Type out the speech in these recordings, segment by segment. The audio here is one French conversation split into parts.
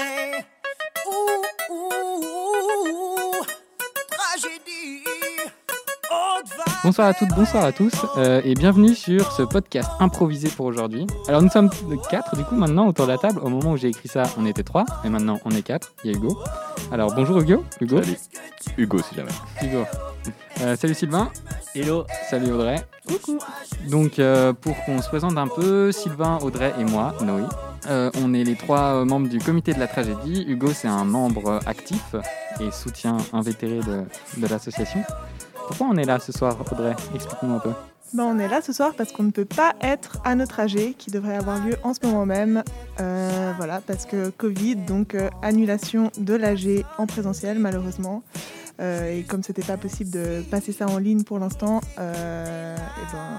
Ouh, ouh, ouh, tragédie. Haute vague. Bonsoir à toutes, bonsoir à tous, euh, et bienvenue sur ce podcast improvisé pour aujourd'hui. Alors nous sommes quatre du coup maintenant autour de la table. Au moment où j'ai écrit ça, on était trois, et maintenant on est quatre. Il y a Hugo. Alors bonjour Hugo. Hugo. Salut. Hugo, si jamais. Hugo. Euh, salut Sylvain. Hello. Salut Audrey. Coucou. Donc euh, pour qu'on se présente un peu, Sylvain, Audrey et moi, Noé. euh, on est les trois euh, membres du comité de la tragédie. Hugo, c'est un membre actif et soutien invétéré de, de l'association. Pourquoi on est là ce soir, Audrey? Explique-nous un peu. Ben, on est là ce soir parce qu'on ne peut pas être à notre AG qui devrait avoir lieu en ce moment même. Euh, voilà, parce que Covid, donc euh, annulation de l'AG en présentiel malheureusement. Euh, et comme c'était pas possible de passer ça en ligne pour l'instant, euh, et ben,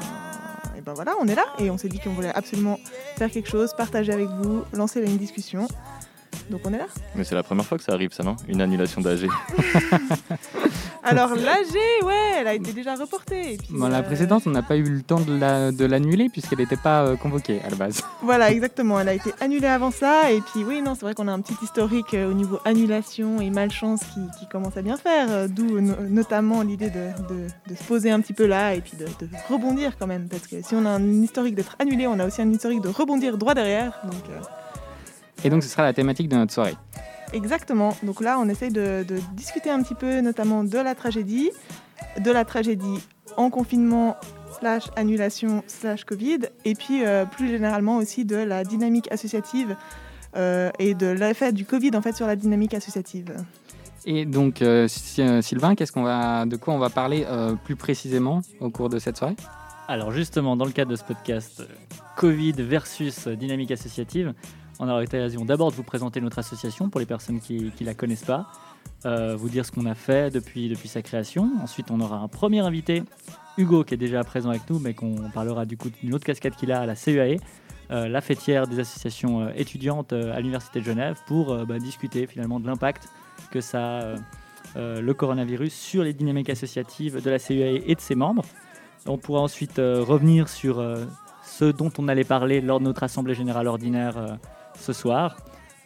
et ben on est là et on s'est dit qu'on voulait absolument faire quelque chose, partager avec vous, lancer une discussion. Donc on est là. Mais c'est la première fois que ça arrive, ça, non? Une annulation d'AG. Alors l'AG, ouais, elle a été déjà reportée. Et puis, Bon, la euh, précédente, on n'a pas eu le temps de la- de l'annuler puisqu'elle n'était pas euh, convoquée à la base. Voilà, exactement. Elle a été annulée avant ça. Et puis, oui, non, c'est vrai qu'on a un petit historique euh, au niveau annulation et malchance qui, qui commence à bien faire. euh, D'où no- notamment l'idée de, de- de se poser un petit peu là et puis de, de rebondir quand même. Parce que si on a un historique d'être annulé, on a aussi un historique de rebondir droit derrière. Donc, euh, Et donc, ce sera la thématique de notre soirée. exactement. Donc là, on essaye de, de discuter un petit peu notamment de la tragédie, de la tragédie en confinement slash annulation slash Covid, et puis euh, plus généralement aussi de la dynamique associative euh, et de l'effet du Covid en fait sur la dynamique associative. Et donc, euh, Sy- Sylvain, qu'est-ce qu'on va, de quoi on va parler euh, plus précisément au cours de cette soirée? Alors justement, dans le cadre de ce podcast Covid versus dynamique associative, on aura l'occasion d'abord de vous présenter notre association pour les personnes qui ne la connaissent pas, euh, vous dire ce qu'on a fait depuis, depuis sa création. Ensuite, on aura un premier invité, Hugo, qui est déjà présent avec nous, mais qu'on parlera du coup d'une autre casquette qu'il a à la CEAE, euh, la fêtière des associations euh, étudiantes à l'Université de Genève, pour bah, discuter finalement de l'impact que ça a le coronavirus sur les dynamiques associatives de la CEAE et de ses membres. On pourra ensuite revenir sur ce dont on allait parler lors de notre Assemblée Générale Ordinaire ce soir,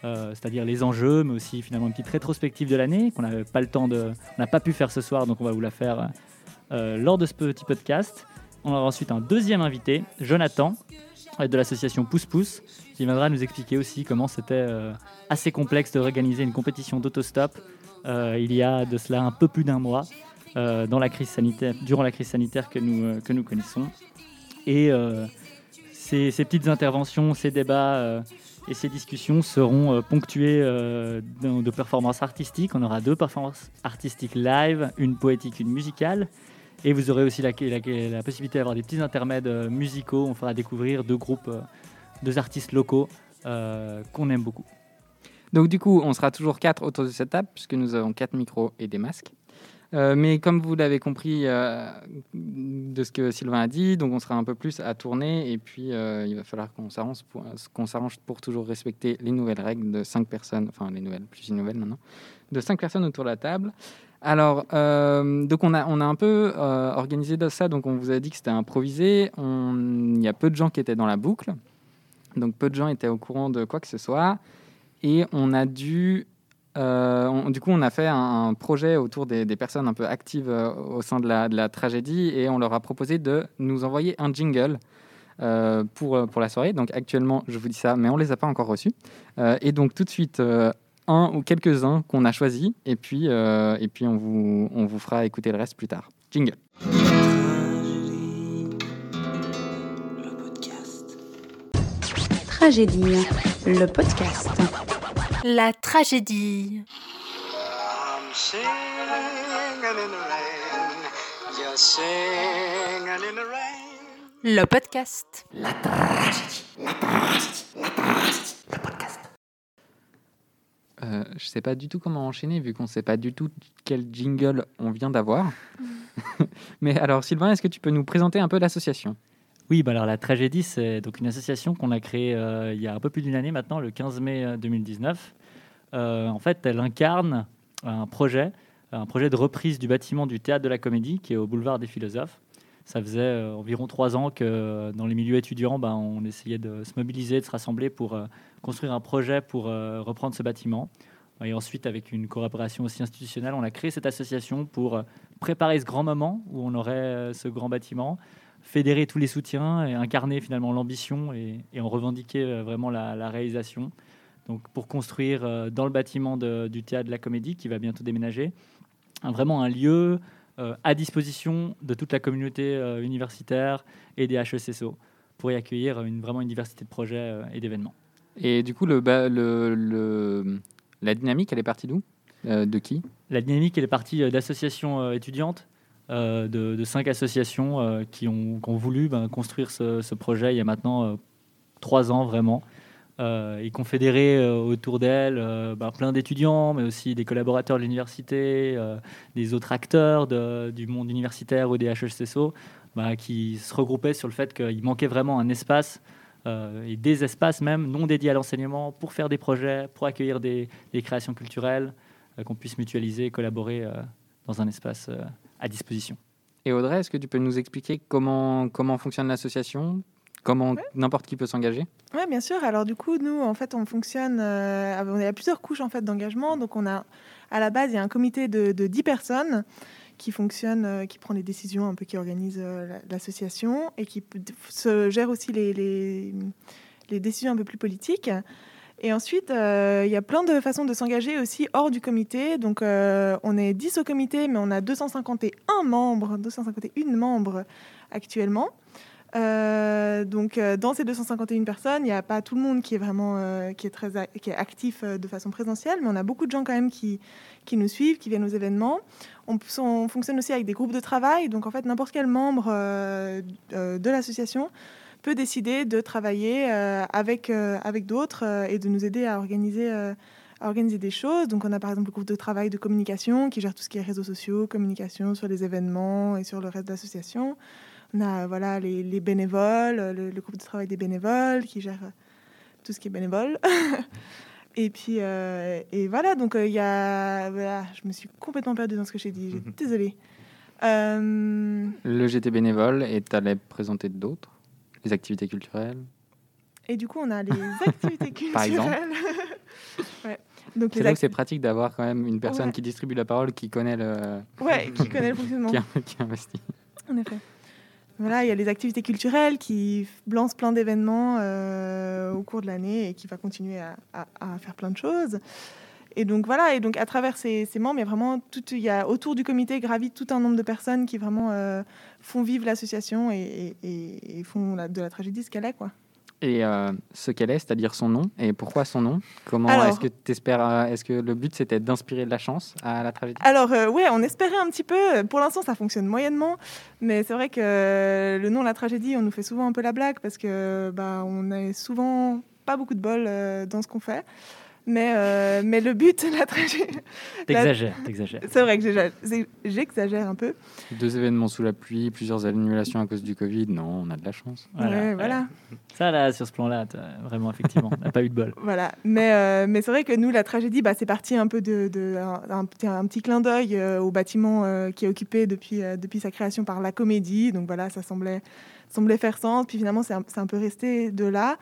euh, c'est-à-dire les enjeux, mais aussi finalement une petite rétrospective de l'année qu'on n'avait pas le temps de, n'a pas pu faire ce soir, donc on va vous la faire euh, lors de ce petit podcast. On aura ensuite un deuxième invité, Jonathan, euh, de l'association Pouce Pouce, qui viendra nous expliquer aussi comment c'était assez complexe de organiser une compétition d'autostop il y a de cela un peu plus d'un mois, dans la crise sanitaire, durant la crise sanitaire que nous, que nous connaissons. Et ces, petites interventions, ces débats et ces discussions seront euh, ponctués euh, de, performances artistiques. On aura deux performances artistiques live, une poétique, une musicale. Et vous aurez aussi la, possibilité d'avoir des petits intermèdes euh, musicaux. On fera découvrir deux groupes, deux artistes locaux qu'on aime beaucoup. Donc, du coup, on sera toujours quatre autour de cette table puisque nous avons quatre micros et des masques. Euh, mais comme vous l'avez compris euh, de ce que Sylvain a dit, donc on sera un peu plus à tourner et puis euh, il va falloir qu'on s'arrange pour, qu'on pour toujours respecter les nouvelles règles de cinq personnes, enfin les nouvelles, plus une nouvelle maintenant, de cinq personnes autour de la table. Alors, donc on a, on a un peu organisé ça, donc on vous a dit que c'était improvisé. Il y a peu de gens qui étaient dans la boucle, donc peu de gens étaient au courant de quoi que ce soit. Et on a dû. Euh, du coup, on a fait un, projet autour des, personnes un peu actives euh, au sein de la, tragédie et on leur a proposé de nous envoyer un jingle euh, pour, pour la soirée. Donc, actuellement, je vous dis ça, mais on les a pas encore reçus. Et donc, tout de suite, un ou quelques-uns qu'on a choisis et puis, et puis on, vous, on vous fera écouter le reste plus tard. Jingle. Le podcast. Tragédie, le podcast. La tragédie. In the rain. Just singing in the rain. Le podcast. Euh, je sais pas du tout comment enchaîner vu qu'on sait pas du tout quel jingle on vient d'avoir. Mais alors, Sylvain, est-ce que tu peux nous présenter un peu l'association? Oui, bah alors la tragédie, c'est donc une association qu'on a créée euh, il y a un peu plus d'une année maintenant, le 15 mai euh, 2019. Euh, en fait, elle incarne un projet, un projet de reprise du bâtiment du théâtre de la Comédie qui est au boulevard des Philosophes. Ça faisait euh, environ trois ans que euh, dans les milieux étudiants, ben, on essayait de se mobiliser, de se rassembler pour euh, construire un projet pour euh, reprendre ce bâtiment. Et ensuite, avec une collaboration aussi institutionnelle, on a créé cette association pour euh, préparer ce grand moment où on aurait euh, ce grand bâtiment, fédérer tous les soutiens et incarner finalement l'ambition et, et en revendiquer euh, vraiment la, la réalisation. Donc pour construire euh, dans le bâtiment de- du théâtre de la comédie qui va bientôt déménager, un- vraiment un lieu euh, à disposition de toute la communauté universitaire et des HECSO pour y accueillir une, vraiment une diversité de projets et d'événements. Et du coup, le, ba- le, le- la dynamique, elle est partie d'où? Euh, De qui? La dynamique, elle est partie d'associations étudiantes, de, de cinq associations euh, qui, ont, voulu ben, construire ce, projet il y a maintenant euh, trois ans vraiment, euh, et confédérer euh, autour d'elles euh, ben, plein d'étudiants, mais aussi des collaborateurs de l'université, euh, des autres acteurs du monde universitaire ou des HECSO, ben, qui se regroupaient sur le fait qu'il manquait vraiment un espace. euh, et des espaces même non dédiés à l'enseignement pour faire des projets, pour accueillir des, des créations culturelles, euh, qu'on puisse mutualiser, collaborer euh, dans un espace euh, à disposition. Et Audrey, est-ce que tu peux nous expliquer comment, comment fonctionne l'association? Comment n'importe qui peut s'engager? Oui, bien sûr. Alors du coup, nous, en fait, on fonctionne, euh, on à plusieurs couches en fait d'engagement. Donc on a, à la base, il y a un comité de, de 10 personnes qui fonctionne, euh, qui prend les décisions, un peu qui organise euh, la- l'association et qui se gère aussi les, les, les décisions un peu plus politiques. Et ensuite, euh, il y a plein de façons de s'engager aussi hors du comité. Donc, euh, on est 10 au comité, mais on a 251 membres, 251 membres actuellement. Euh, donc, dans ces 251 personnes, il n'y a pas tout le monde qui est vraiment qui est très qui est actif de façon présentielle, mais on a beaucoup de gens quand même qui, qui nous suivent, qui viennent aux événements. On, on fonctionne aussi avec des groupes de travail. Donc, en fait, n'importe quel membre de l'association peut décider de travailler euh, avec, euh, avec d'autres euh, et de nous aider à organiser, euh, à organiser des choses. Donc, on a par exemple le groupe de travail de communication qui gère tout ce qui est réseaux sociaux, communication sur les événements et sur le reste de l'association. On a voilà, les, les bénévoles, le, le groupe de travail des bénévoles qui gère tout ce qui est bénévole. et puis, euh, et voilà, donc euh, il y a. voilà, je me suis complètement perdue dans ce que j'ai dit, j'ai- désolée. Euh, Le GT bénévole et tu allais présenter d'autres Les activités culturelles et du coup, on a les activités culturelles. Par exemple ouais. Donc, C'est là acti- c'est pratique d'avoir quand même une personne Ouais. qui distribue la parole, qui connaît le. Ouais, qui connaît le fonctionnement. qui, qui investit. En effet. Voilà, il y a les activités culturelles qui lancent plein d'événements euh, au cours de l'année et qui va continuer à, à- à faire plein de choses. Et donc voilà, et donc à travers ces, ces membres, il y a vraiment tout, il y a autour du comité gravite tout un nombre de personnes qui vraiment euh, font vivre l'association et, et- et- et font la- de la tragédie ce qu'elle est, quoi. Et euh, ce qu'elle est, c'est-à-dire son nom. Et pourquoi son nom? Comment est-ce que tu espères Est-ce que le but c'était d'inspirer de la chance à la tragédie? Alors, euh, ouais, on espérait un petit peu. Pour l'instant, ça fonctionne moyennement. Mais c'est vrai que euh, le nom La Tragédie, on nous fait souvent un peu la blague parce que bah, on a souvent pas beaucoup de bol euh, dans ce qu'on fait. Mais, euh, mais le but, la tragédie. T'exagères, t'exagères. C'est vrai que j'exagère un peu. Deux événements sous la pluie, plusieurs annulations à cause du Covid. Non, on a de la chance. Ouais, voilà. Ça, là, sur ce plan-là, vraiment, effectivement, on n'a pas eu de bol. Voilà, mais, euh, mais c'est vrai que nous, la tragédie, bah, c'est parti un peu de, de- un, un petit, un petit clin d'œil euh, au bâtiment euh, qui est occupé depuis, euh, depuis sa création par la comédie. Donc voilà, ça semblait, semblait faire sens. Puis finalement, c'est un, c'est un peu resté de là.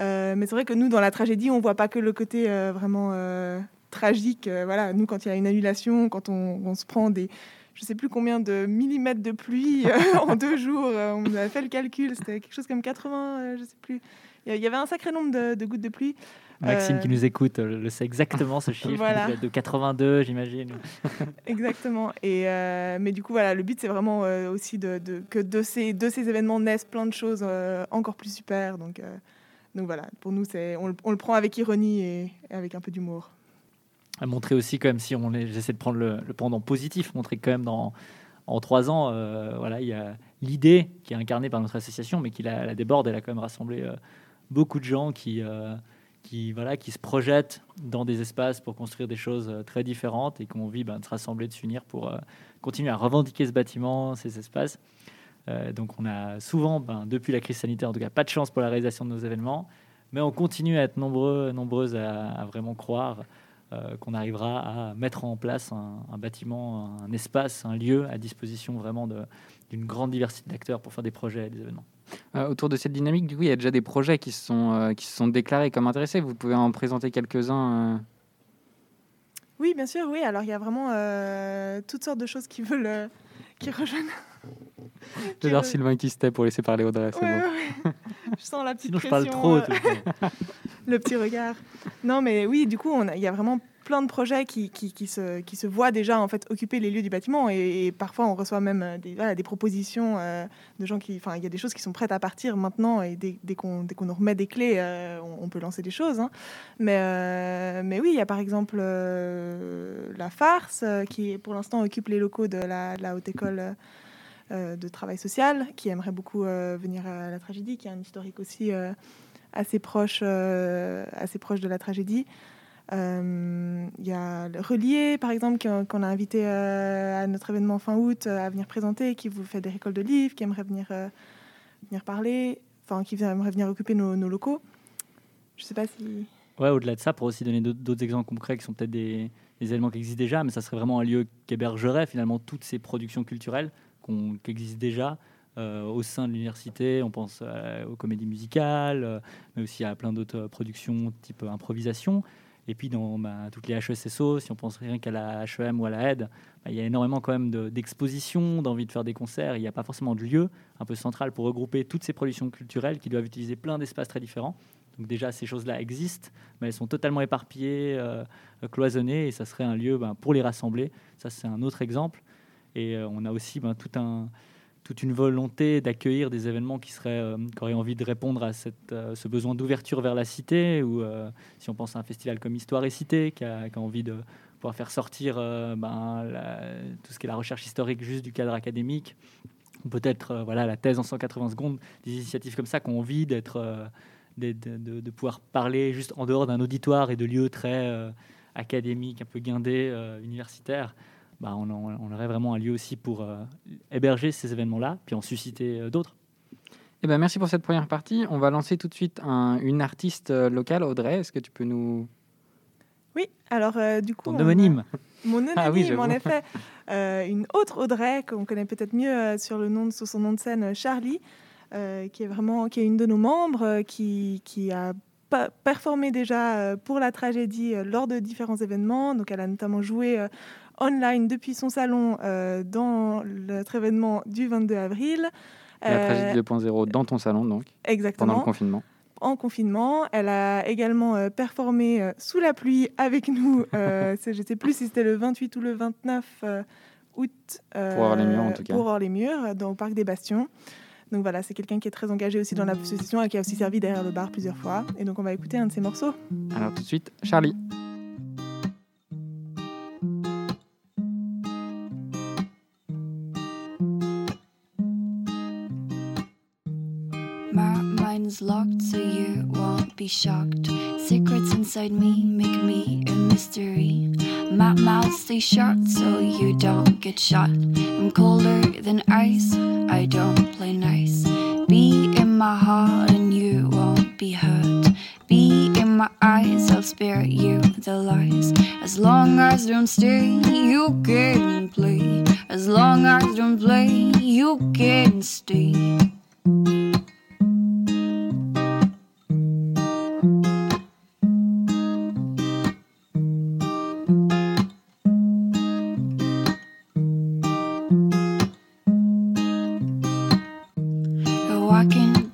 Euh, mais c'est vrai que nous, dans la tragédie, on voit pas que le côté euh, vraiment euh, tragique. Voilà, nous, quand il y a une annulation, quand on, on se prend des je sais plus combien de millimètres de pluie en deux jours. On a fait le calcul, c'était quelque chose comme 80, euh, je sais plus. Il y avait un sacré nombre de, de gouttes de pluie. Maxime Euh, qui nous écoute le sait exactement ce chiffre. Voilà. De 82, j'imagine. Exactement. Et euh, mais du coup, voilà, le but c'est vraiment euh, aussi de, de- que de ces, de ces événements naissent plein de choses encore plus super. Donc, donc voilà, pour nous, c'est, on, le- prend avec ironie et, avec un peu d'humour. à montrer aussi quand même si on j'essaie de prendre le, le pendant positif, montrer quand même dans en trois ans, euh, voilà, il y a l'idée qui est incarnée par notre association, mais qui la, déborde, elle a quand même rassemblé euh, beaucoup de gens qui, euh, qui, voilà, qui se projettent dans des espaces pour construire des choses très différentes et qui ont envie ben, de se rassembler, de s'unir pour continuer à revendiquer ce bâtiment, ces espaces. Euh, donc on a souvent, ben, depuis la crise sanitaire, en tout cas, pas de chance pour la réalisation de nos événements, mais on continue à être nombreux, nombreuses à, à vraiment croire euh, qu'on arrivera à mettre en place un, un bâtiment, un espace, un lieu à disposition vraiment d'une grande diversité d'acteurs pour faire des projets et des événements. Euh, autour de cette dynamique, du coup, il y a déjà des projets qui se sont, euh, qui se sont déclarés comme intéressés. Vous pouvez en présenter quelques-uns. euh. Oui, bien sûr, oui. Alors, il y a vraiment euh, toutes sortes de choses qui veulent, euh, qui rejoignent. J'adore veulent- Sylvain qui se tait pour laisser parler Audrey. c'est Ouais, bon. ouais. Je sens la petite Sinon, je parle trop. euh, le petit regard. Non, mais oui, du coup, il y a vraiment plein de projets qui, qui, qui se, qui se voient déjà en fait occuper les lieux du bâtiment et, et parfois on reçoit même euh, des, voilà, des propositions euh, de gens qui, enfin, il y a des choses qui sont prêtes à partir maintenant et dès, dès qu'on qu'on nous remet des clés, euh, on, on peut lancer des choses. hein. Mais, euh, mais oui, il y a par exemple euh, la farce qui pour l'instant occupe les locaux de la, de la haute école. Euh, de travail social, qui aimerait beaucoup euh, venir à la tragédie, qui a un historique aussi euh, assez proche, assez proche de la tragédie. Il y a le Relier, par exemple, qu'on a invité à notre événement fin août à venir présenter, qui vous fait des récoltes de livres, qui aimerait venir, venir parler, enfin, qui aimerait venir occuper nos, locaux. Je sais pas si. Ouais, au-delà de ça, pour aussi donner d'autres exemples concrets qui sont peut-être des, des éléments qui existent déjà, mais ça serait vraiment un lieu qui hébergerait finalement toutes ces productions culturelles qu'on- qui existent déjà euh, au sein de l'université. On pense aux comédies musicales, euh, mais aussi à plein d'autres productions type improvisation. Et puis dans bah, toutes les HESSO, si on pense rien qu'à la HEM ou à la HED, bah, il y a énormément quand même de- d'expositions, d'envie de faire des concerts. Il n'y a pas forcément de lieu un peu central pour regrouper toutes ces productions culturelles qui doivent utiliser plein d'espaces très différents. Donc déjà, ces choses-là existent, mais elles sont totalement éparpillées, euh, cloisonnées, et ça serait un lieu ben, pour les rassembler. Ça, c'est un autre exemple. Et euh, on a aussi ben, tout toute une volonté d'accueillir des événements qui, seraient, euh, qui auraient envie de répondre à euh, ce besoin d'ouverture vers la cité, ou si on pense à un festival comme Histoire et Cité, qui a, envie de pouvoir faire sortir ben, tout ce qui est la recherche historique juste du cadre académique, ou peut-être voilà, la thèse en 180 secondes, des initiatives comme ça qui ont envie de, pouvoir parler juste en dehors d'un auditoire et de lieux très académiques, un peu guindés, universitaires, bah, on, en- on aurait vraiment un lieu aussi pour euh, héberger ces événements-là, puis en susciter euh, d'autres. Eh ben, merci pour cette première partie. On va lancer tout de suite un- une artiste euh, locale, Audrey. Est-ce que tu peux nous. Oui, alors euh, du coup. Ton on homonyme. Mon homonyme, Ah oui, en effet. Euh, une autre Audrey, qu'on connaît peut-être mieux euh, sur, le nom de, sur son nom de scène, Charlie, euh, qui est vraiment qui est une de nos membres, euh, qui, qui a performé déjà euh, pour la tragédie euh, lors de différents événements. Donc, elle a notamment joué euh, online depuis son salon euh, dans notre événement du 22 avril. La Euh, tragédie 2.0 dans ton salon, donc, pendant exactement le confinement. en confinement. Elle a également euh, performé euh, sous la pluie avec nous. euh, je ne sais plus si c'était le 28 ou le 29 euh, août. Pour Hors-les-Murs, en tout cas. Pour Hors-les-Murs, euh, dans, au Parc des Bastions. Donc voilà, c'est quelqu'un qui est très engagé aussi dans l'association et qui a aussi servi derrière le bar plusieurs fois. Et donc on va écouter un de ses morceaux. Alors, tout de suite, Charlie. Locked so you won't be shocked. Secrets inside me make me a mystery. My mouth stays shut so you don't get shot. I'm colder than ice, I don't play nice. Be in my heart and you won't be hurt. Be in my eyes, I'll spare you the lies. As long as don't stay, you can play. As long as don't play, you can stay.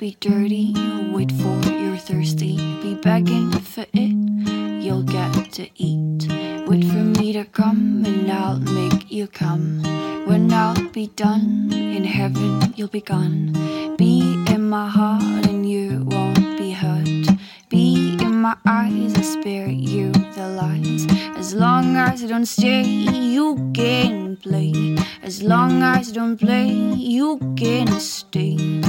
Be dirty, you wait for it, you're thirsty. Be begging for it, you'll get to eat. Wait for me to come and I'll make you come. When I'll be done, in heaven you'll be gone. Be in my heart and you won't be hurt. Be in my eyes, I spare you the lies. As long as I don't stay, you can play. As long as I don't play, you can stay.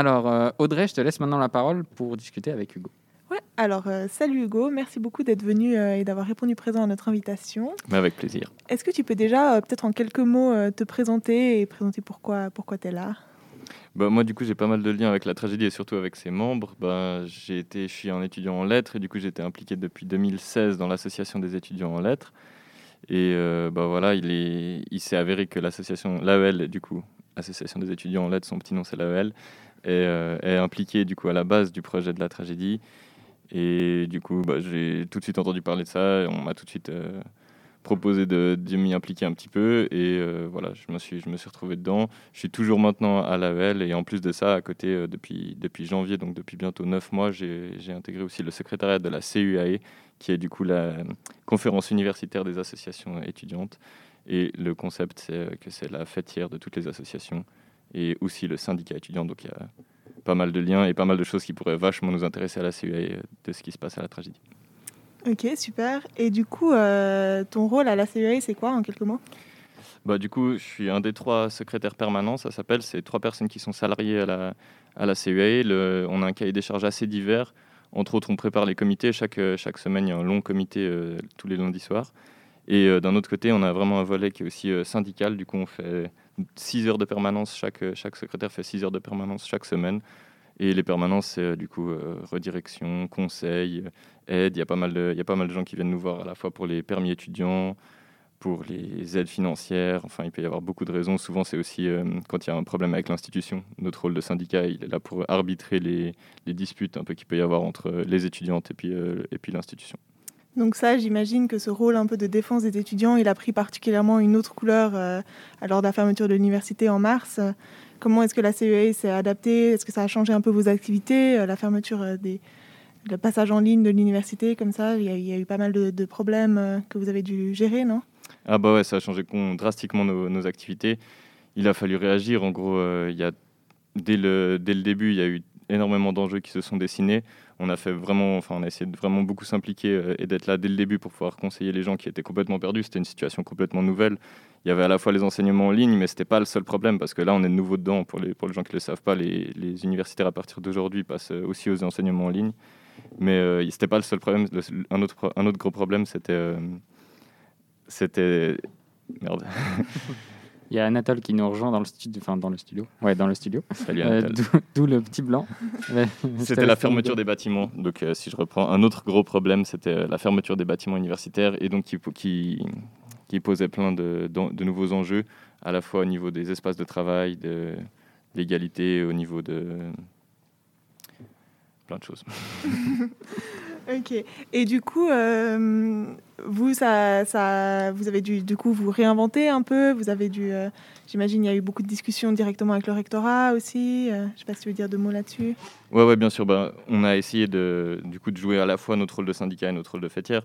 Alors, euh, Audrey, je te laisse maintenant la parole pour discuter avec Hugo. Ouais, alors euh, salut Hugo, merci beaucoup d'être venu euh, et d'avoir répondu présent à notre invitation. Mais avec plaisir. Est-ce que tu peux déjà, euh, peut-être en quelques mots, euh, te présenter et présenter pourquoi, pourquoi tu es là? Bah, moi, du coup, j'ai pas mal de liens avec la tragédie et surtout avec ses membres. Bah, j'ai été, je suis un étudiant en lettres et du coup, j'ai été impliqué depuis 2016 dans l'association des étudiants en lettres. Et euh, bah, voilà, il est, il s'est avéré que l'association, l'AEL, du coup, Association des étudiants en lettres, son petit nom c'est l'AEL, est, euh, est impliquée du coup à la base du projet de la tragédie. Et du coup, bah, j'ai tout de suite entendu parler de ça. Et on m'a tout de suite euh, proposé de, de m'y impliquer un petit peu. Et euh, voilà, je me, suis, je me suis retrouvé dedans. Je suis toujours maintenant à l'AEL. Et en plus de ça, à côté, depuis, depuis janvier, donc depuis bientôt neuf mois, j'ai intégré aussi le secrétariat de la CUAE, qui est du coup la conférence universitaire des associations étudiantes. Et le concept, c'est que c'est la fêtière de toutes les associations et aussi le syndicat étudiant. Donc il y a pas mal de liens et pas mal de choses qui pourraient vachement nous intéresser à la CUAE euh, de ce qui se passe à la tragédie. Ok, super. Et du coup, euh, ton rôle à la CEA, c'est quoi en quelques mots? Bah, du coup, je suis un des trois secrétaires permanents, ça s'appelle. C'est trois personnes qui sont salariées à la, à la CUAE. Le- on a un cahier des charges assez divers. Entre autres, on prépare les comités. Chaque, euh, chaque semaine, il y a un long comité euh, tous les lundis soirs. Et euh, d'un autre côté, on a vraiment un volet qui est aussi syndical. Du coup, on fait 6 heures de permanence. Chaque, euh, chaque secrétaire fait 6 heures de permanence chaque semaine. Et les permanences, c'est euh, du coup euh, redirection, conseil, aide. Il y, a pas mal de, il y a pas mal de gens qui viennent nous voir à la fois pour les permis étudiants, pour les aides financières. Enfin, il peut y avoir beaucoup de raisons. Souvent, c'est aussi quand il y a un problème avec l'institution. Notre rôle de syndicat, il est là pour arbitrer les, les disputes un peu qu'il peut y avoir entre les étudiantes et puis, et puis l'institution. Donc ça, j'imagine que ce rôle un peu de défense des étudiants, il a pris particulièrement une autre couleur euh, lors de la fermeture de l'université en mars. Comment est-ce que la CEA s'est adaptée? Est-ce que ça a changé un peu vos activités Euh, La fermeture euh, des... Le passage en ligne de l'université, comme ça, il y, a, eu pas mal de, problèmes euh, que vous avez dû gérer, non? Ah bah ouais, ça a changé drastiquement nos, activités. Il a fallu réagir. En gros, il y dès le début, il y a eu énormément d'enjeux qui se sont dessinés. On a fait vraiment, enfin, on a essayé de vraiment beaucoup s'impliquer euh, et d'être là dès le début pour pouvoir conseiller les gens qui étaient complètement perdus. C'était une situation complètement nouvelle. Il y avait à la fois les enseignements en ligne, mais c'était pas le seul problème parce que là, on est de nouveau dedans. Pour les, pour les gens qui ne le savent pas, les, les universitaires à partir d'aujourd'hui passent euh, aussi aux enseignements en ligne. Mais euh, c'était pas le seul problème. Un, autre, un autre gros problème, c'était. euh, c'était. Merde. Il y a Anatole qui nous rejoint dans le studio. Enfin, dans le studio. Ouais, dans le studio. Salut Euh, Anatole. D'où d'où le petit blanc. C'était la fermeture des bâtiments. Donc, euh, si je reprends, un autre gros problème, c'était euh, la fermeture des bâtiments universitaires et donc qui, po- qui, qui posait plein de, de nouveaux enjeux, à la fois au niveau des espaces de travail, de l'égalité, au niveau de plein de choses. Ok. Et du coup, euh, vous, ça, ça, vous avez dû du coup vous réinventer un peu. Vous avez dû, euh, j'imagine, il y a eu beaucoup de discussions directement avec le rectorat aussi. Euh, je sais pas si tu veux dire deux mots là-dessus. Ouais, ouais, bien sûr. Ben, on a essayé de, du coup, de jouer à la fois notre rôle de syndicat et notre rôle de fêtière.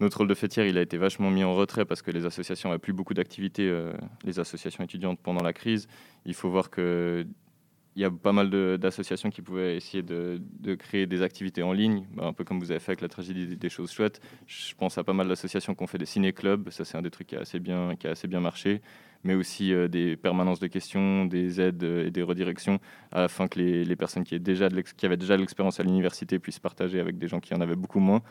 Notre rôle de fêtière, il a été vachement mis en retrait parce que les associations n'avaient plus beaucoup d'activités, les associations étudiantes pendant la crise. Il faut voir que il y a pas mal d'associations qui pouvaient essayer de, créer des activités en ligne, bah, un peu comme vous avez fait avec la tragédie des, choses chouettes. Je pense à pas mal d'associations qui ont fait des ciné-clubs, ça c'est un des trucs qui a assez bien, qui a assez bien marché, mais aussi euh, des permanences de questions, des aides euh, et des redirections, afin que les, personnes qui, aient déjà de avaient déjà l'expérience à l'université puissent partager avec des gens qui en avaient beaucoup moins.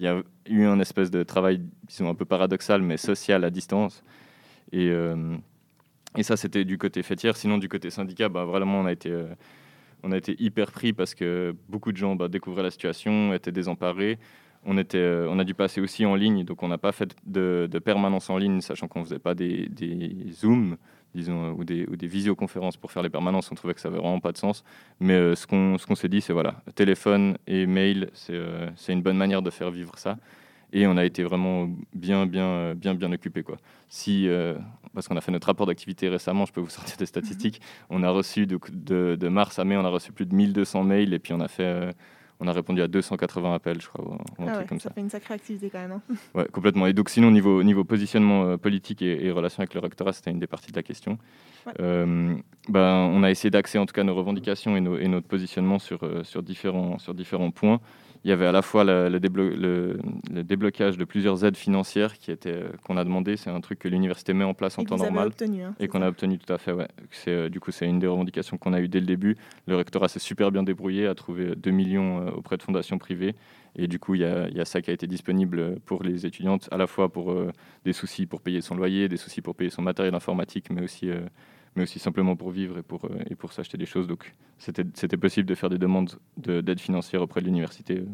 Il y a eu un espèce de travail, disons, un peu paradoxal, mais social à distance. Et, euh, et ça, c'était du côté fêtière. Sinon, du côté syndicat, bah, vraiment, on a été, euh, on a été hyper pris parce que beaucoup de gens bah, découvraient la situation, étaient désemparés. On, était, euh, on a dû passer aussi en ligne, donc on n'a pas fait de, de permanence en ligne, sachant qu'on ne faisait pas des, des Zooms, disons, euh, ou, des, visioconférences pour faire les permanences. On trouvait que ça avait vraiment pas de sens. Mais ce qu'on ce qu'on s'est dit, c'est voilà, téléphone et mail, c'est une bonne manière de faire vivre ça. Et on a été vraiment bien, bien, bien, bien occupés. Quoi. Si, parce qu'on a fait notre rapport d'activité récemment, je peux vous sortir des statistiques. On a reçu de, de, de mars à mai, on a reçu plus de 1200 mails et puis on a fait, euh, on a répondu à 280 appels, je crois, ou, un Ah truc ouais, comme ça ça. fait une sacrée activité quand même. hein. Ouais, complètement. Et donc, sinon, niveau, niveau positionnement euh, politique et, et relation avec le rectorat, c'était une des parties de la question. Ouais. Euh, ben, on a essayé d'axer en tout cas nos revendications et, nos- et notre positionnement sur, euh, sur, différents, sur différents points. Il y avait à la fois le, déblo- le- le déblocage de plusieurs aides financières qui étaient, euh, qu'on a demandé. C'est un truc que l'université met en place en Et temps normal. obtenu. hein, Et qu'on a obtenu tout à fait, ouais. C'est, euh, du coup, c'est une des revendications qu'on a eues dès le début. Le rectorat s'est super bien débrouillé, a trouvé 2 millions euh, auprès de fondations privées. Et du coup, il y, a il y a ça qui a été disponible pour les étudiantes, à la fois pour euh, des soucis pour payer son loyer, des soucis pour payer son matériel informatique, mais aussi, mais aussi simplement pour vivre et pour, euh, et pour s'acheter des choses. Donc, c'était, possible de faire des demandes de- d'aide financière auprès de l'université euh,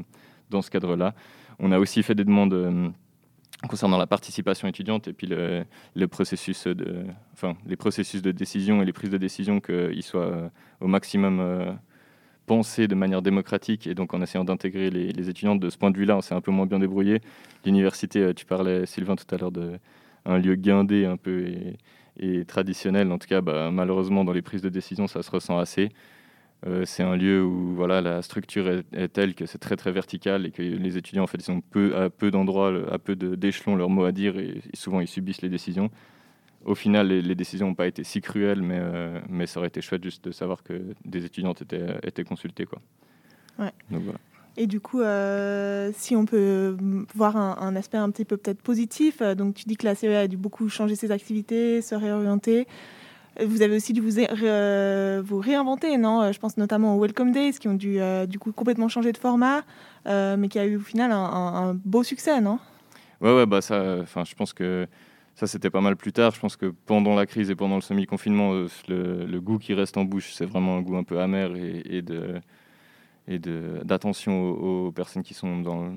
dans ce cadre-là. On a aussi fait des demandes euh, concernant la participation étudiante et puis le, le processus de, enfin, les processus de décision et les prises de décision qu'ils soient au maximum pensés de manière démocratique et donc en essayant d'intégrer les, les étudiantes de ce point de vue-là, on s'est un peu moins bien débrouillé. L'université, tu parlais Sylvain tout à l'heure de un lieu guindé un peu et traditionnel. En tout cas, bah, malheureusement dans les prises de décision, ça se ressent assez. Euh, c'est un lieu où voilà, la structure est, est telle que c'est très très vertical et que les étudiants en fait ils ont peu, à peu d'endroits, à peu d'échelons leur mot à dire et, et souvent ils subissent les décisions. Au final, les, les décisions n'ont pas été si cruelles, mais, euh, mais ça aurait été chouette juste de savoir que des étudiantes étaient, étaient consultées. Quoi. Ouais. Donc voilà. Et du coup, euh, si on peut voir un, aspect un petit peu peut-être positif, euh, donc tu dis que la CEA a dû beaucoup changer ses activités, se réorienter. Euh, Vous avez aussi dû vous, ré- vous réinventer, non? Je pense notamment aux Welcome Days qui ont dû du coup complètement changer de format, mais qui a eu au final un, beau succès, non? Ouais, ouais, bah ça, enfin, je pense que ça, c'était pas mal plus tard. Je pense que pendant la crise et pendant le semi-confinement, le, goût qui reste en bouche, c'est vraiment un goût un peu amer et de et d'attention aux, aux personnes qui sont dans. le-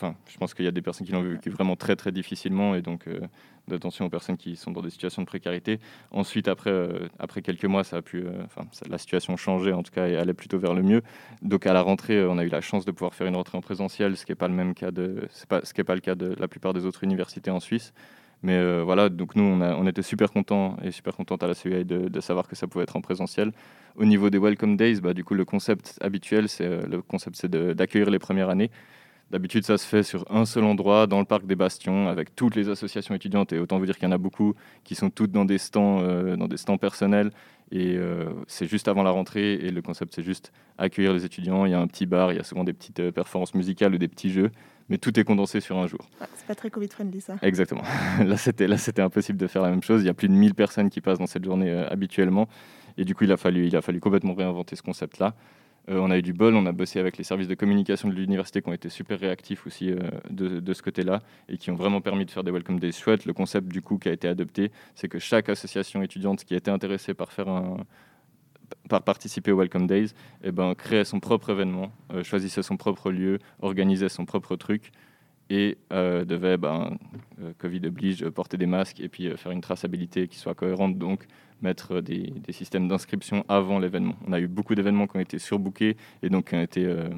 Enfin, je pense qu'il y a des personnes qui l'ont vécu vraiment très très difficilement et donc euh, d'attention aux personnes qui sont dans des situations de précarité. Ensuite, après, euh, après quelques mois, ça a pu, euh, enfin, ça- la situation changeait en tout cas et allait plutôt vers le mieux. Donc à la rentrée, on a eu la chance de pouvoir faire une rentrée en présentiel, ce qui n'est pas le même cas de, c'est pas, ce qui est pas le cas de la plupart des autres universités en Suisse. Mais euh, voilà, donc nous, on, a- on était super contents et super contentes à la CUI de, de savoir que ça pouvait être en présentiel. Au niveau des Welcome Days, bah, du coup, le concept habituel, c'est euh, le concept, c'est d'accueillir les premières années. D'habitude, ça se fait sur un seul endroit, dans le parc des Bastions, avec toutes les associations étudiantes. Et autant vous dire qu'il y en a beaucoup qui sont toutes dans des stands, euh, dans des stands personnels. Et euh, c'est juste avant la rentrée. Et le concept, c'est juste accueillir les étudiants. Il y a un petit bar, il y a souvent des petites euh, performances musicales ou des petits jeux. Mais tout est condensé sur un jour. Ouais, C'est pas très Covid-friendly ça. Exactement. là, c'était là, c'était impossible de faire la même chose. Il y a plus de 1000 personnes qui passent dans cette journée habituellement, et du coup, il a fallu, complètement réinventer ce concept-là. Euh, on a eu du bol, on a bossé avec les services de communication de l'université qui ont été super réactifs aussi euh, de, ce côté-là et qui ont vraiment permis de faire des welcome days chouettes. Le concept du coup qui a été adopté, c'est que chaque association étudiante qui était intéressée par participer aux Welcome Days, eh ben, créait son propre événement, euh, choisissait son propre lieu, organisait son propre truc et devait, ben, Covid oblige, porter des masques et puis faire une traçabilité qui soit cohérente, donc mettre des, systèmes d'inscription avant l'événement. On a eu beaucoup d'événements qui ont été surbookés et donc qui ont été, euh,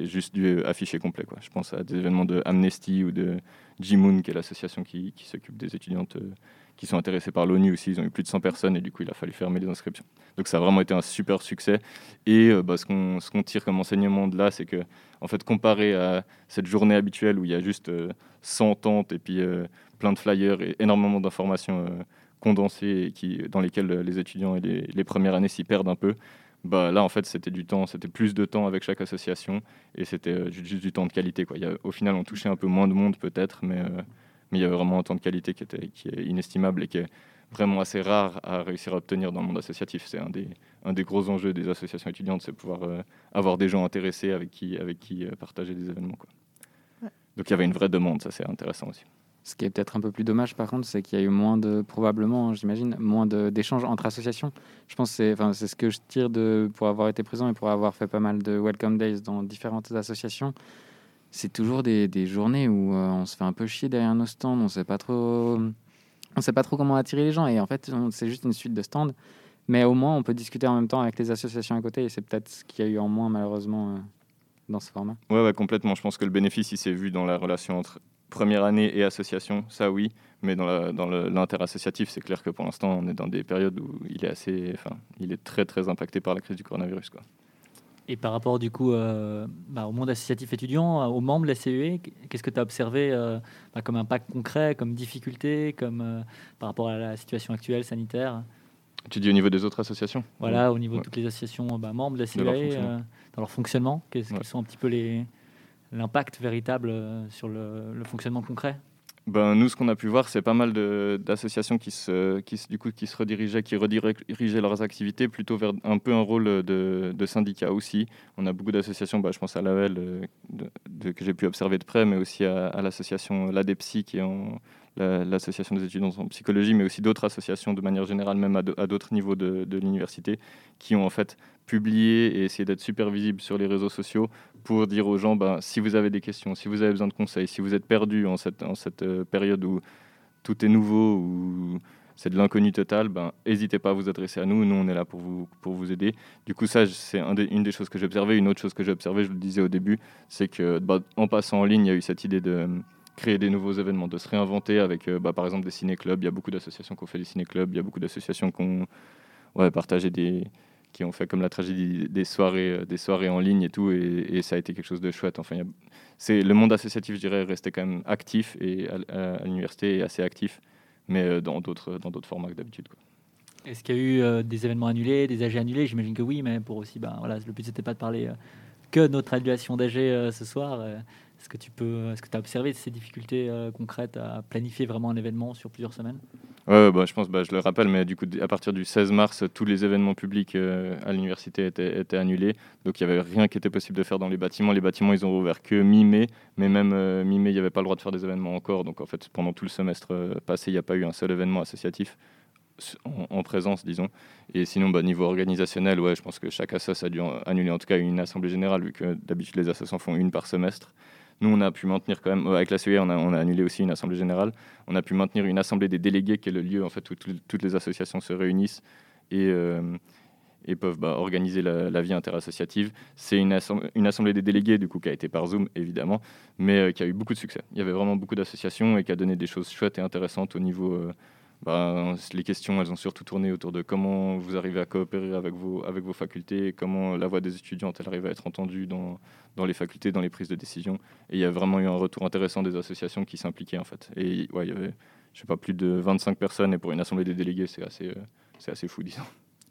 juste dû afficher complet. Quoi. Je pense à des événements de Amnesty ou de G-Moon, qui est l'association qui, s'occupe des étudiantes euh, qui sont intéressées par l'ONU aussi. Ils ont eu plus de 100 personnes et du coup, il a fallu fermer les inscriptions. Donc ça a vraiment été un super succès. Et euh, bah, ce qu'on tire comme enseignement de là, c'est que, en fait, comparé à cette journée habituelle où il y a juste euh, 100 tentes et puis plein de flyers et énormément d'informations condensées et qui, dans lesquelles euh, les étudiants et les, les premières années s'y perdent un peu, Bah, là, en fait, c'était du temps, c'était plus de temps avec chaque association et c'était euh, ju- juste du temps de qualité. Quoi. Il y a- au final, on touchait un peu moins de monde peut-être, mais, euh, mais il y avait vraiment un temps de qualité qui, était, qui est inestimable et qui est vraiment assez rare à réussir à obtenir dans le monde associatif. C'est un des, un des gros enjeux des associations étudiantes, c'est pouvoir euh, avoir des gens intéressés avec qui, avec qui euh, partager des événements. Quoi. Ouais. Donc il y avait une vraie demande, ça c'est intéressant aussi. Ce qui est peut-être un peu plus dommage, par contre, c'est qu'il y a eu moins de, probablement, j'imagine, moins d'échanges entre associations. Je pense que c'est, ce que je tire de, pour avoir été présent et pour avoir fait pas mal de Welcome Days dans différentes associations. C'est toujours des, journées où euh, on se fait un peu chier derrière nos stands, on sait pas trop, on sait pas trop comment attirer les gens. Et en fait, c'est juste une suite de stands. Mais au moins, on peut discuter en même temps avec les associations à côté. Et c'est peut-être ce qu'il y a eu en moins, malheureusement, euh, dans ce format. Ouais, ouais, complètement. Je pense que le bénéfice, il s'est vu dans la relation entre première année et association, ça oui, mais dans la- dans l'interassociatif, c'est clair que pour l'instant, on est dans des périodes où il est assez, enfin, il est très très impacté par la crise du coronavirus, quoi. Et par rapport du coup euh, bah, au monde associatif étudiant, euh, aux membres de la CEE, qu'est-ce que tu as observé euh, bah, comme impact concret, comme difficulté, comme, euh, par rapport à la situation actuelle sanitaire? Tu dis au niveau des autres associations? Voilà, au niveau Ouais. de toutes les associations bah, membres de la CEE, fonctionnement. euh, dans leur fonctionnement, qu'est-ce Ouais. quels sont un petit peu les l'impact véritable euh, sur le, fonctionnement concret? Ben, nous, ce qu'on a pu voir, c'est pas mal d'associations qui se, qui, du coup, qui se redirigeaient, qui redirigeaient leurs activités plutôt vers un peu un rôle de, syndicat aussi. On a beaucoup d'associations, bah, je pense à l'AEL, euh, que j'ai pu observer de près, mais aussi à, à l'association l'ADEPSI, qui est en- l'association des étudiants en psychologie, mais aussi d'autres associations de manière générale, même à d'autres niveaux de, l'université, qui ont en fait publié et essayé d'être super visibles sur les réseaux sociaux pour dire aux gens, ben, si vous avez des questions, si vous avez besoin de conseils, si vous êtes perdu en cette, euh, période où tout est nouveau, où c'est de l'inconnu total, ben, n'hésitez pas à vous adresser à nous. Nous, on est là pour vous, pour vous aider. Du coup, ça, c'est une des choses que j'ai observées. Une autre chose que j'ai observée, je le disais au début, c'est que bah, en passant en ligne, il y a eu cette idée de créer des nouveaux événements, de se réinventer avec, euh, bah, par exemple, des ciné-clubs. Il y a beaucoup d'associations qui ont fait des ciné-clubs. Il y a beaucoup d'associations qui ont partagé des qui ont fait comme la tragédie des soirées, euh, des soirées en ligne et tout, et, ça a été quelque chose de chouette. Enfin, c'est le monde associatif, je dirais, est resté quand même actif et à, à- l'université est assez actif, mais euh, dans d'autres dans d'autres formats que d'habitude. Est-ce qu'il y a eu des événements annulés, des AG annulés? J'imagine que oui, mais pour aussi, ben, voilà, le but c'était pas de parler que de notre annulation d'AG ce soir. Est-ce que tu peux, est-ce que tu as observé ces difficultés euh, concrètes à planifier vraiment un événement sur plusieurs semaines? Ouais, bah, je pense, bah, je le rappelle, mais du coup, à partir du 16 mars, tous les événements publics euh, à l'université étaient, annulés. Donc, il n'y avait rien qui était possible de faire dans les bâtiments. Les bâtiments, ils ont rouvert que mi-mai, mais même euh, mi-mai, il n'y avait pas le droit de faire des événements encore. Donc, en fait, pendant tout le semestre passé, il n'y a pas eu un seul événement associatif en, en présence, disons. Et sinon, bah, niveau organisationnel, ouais, je pense que chaque assoce a dû annuler en tout cas une assemblée générale, vu que d'habitude, les assos en font une par semestre. Nous, on a pu maintenir quand même, euh, avec la CEA, on a, annulé aussi une assemblée générale. On a pu maintenir une assemblée des délégués, qui est le lieu en fait, où tout- toutes les associations se réunissent et, euh, peuvent bah, organiser la, vie interassociative. C'est une assemblée des délégués, du coup, qui a été par Zoom, évidemment, mais euh, qui a eu beaucoup de succès. Il y avait vraiment beaucoup d'associations et qui a donné des choses chouettes et intéressantes au niveau. Bah, les questions, elles ont surtout tourné autour de comment vous arrivez à coopérer avec vos, avec vos facultés, comment la voix des étudiantes elle arrive à être entendue dans, dans les facultés, dans les prises de décision. Et il y a vraiment eu un retour intéressant des associations qui s'impliquaient en fait. Et ouais, il y avait, je sais pas, plus de 25 personnes et pour une assemblée des délégués, c'est assez, euh, assez fou, disons.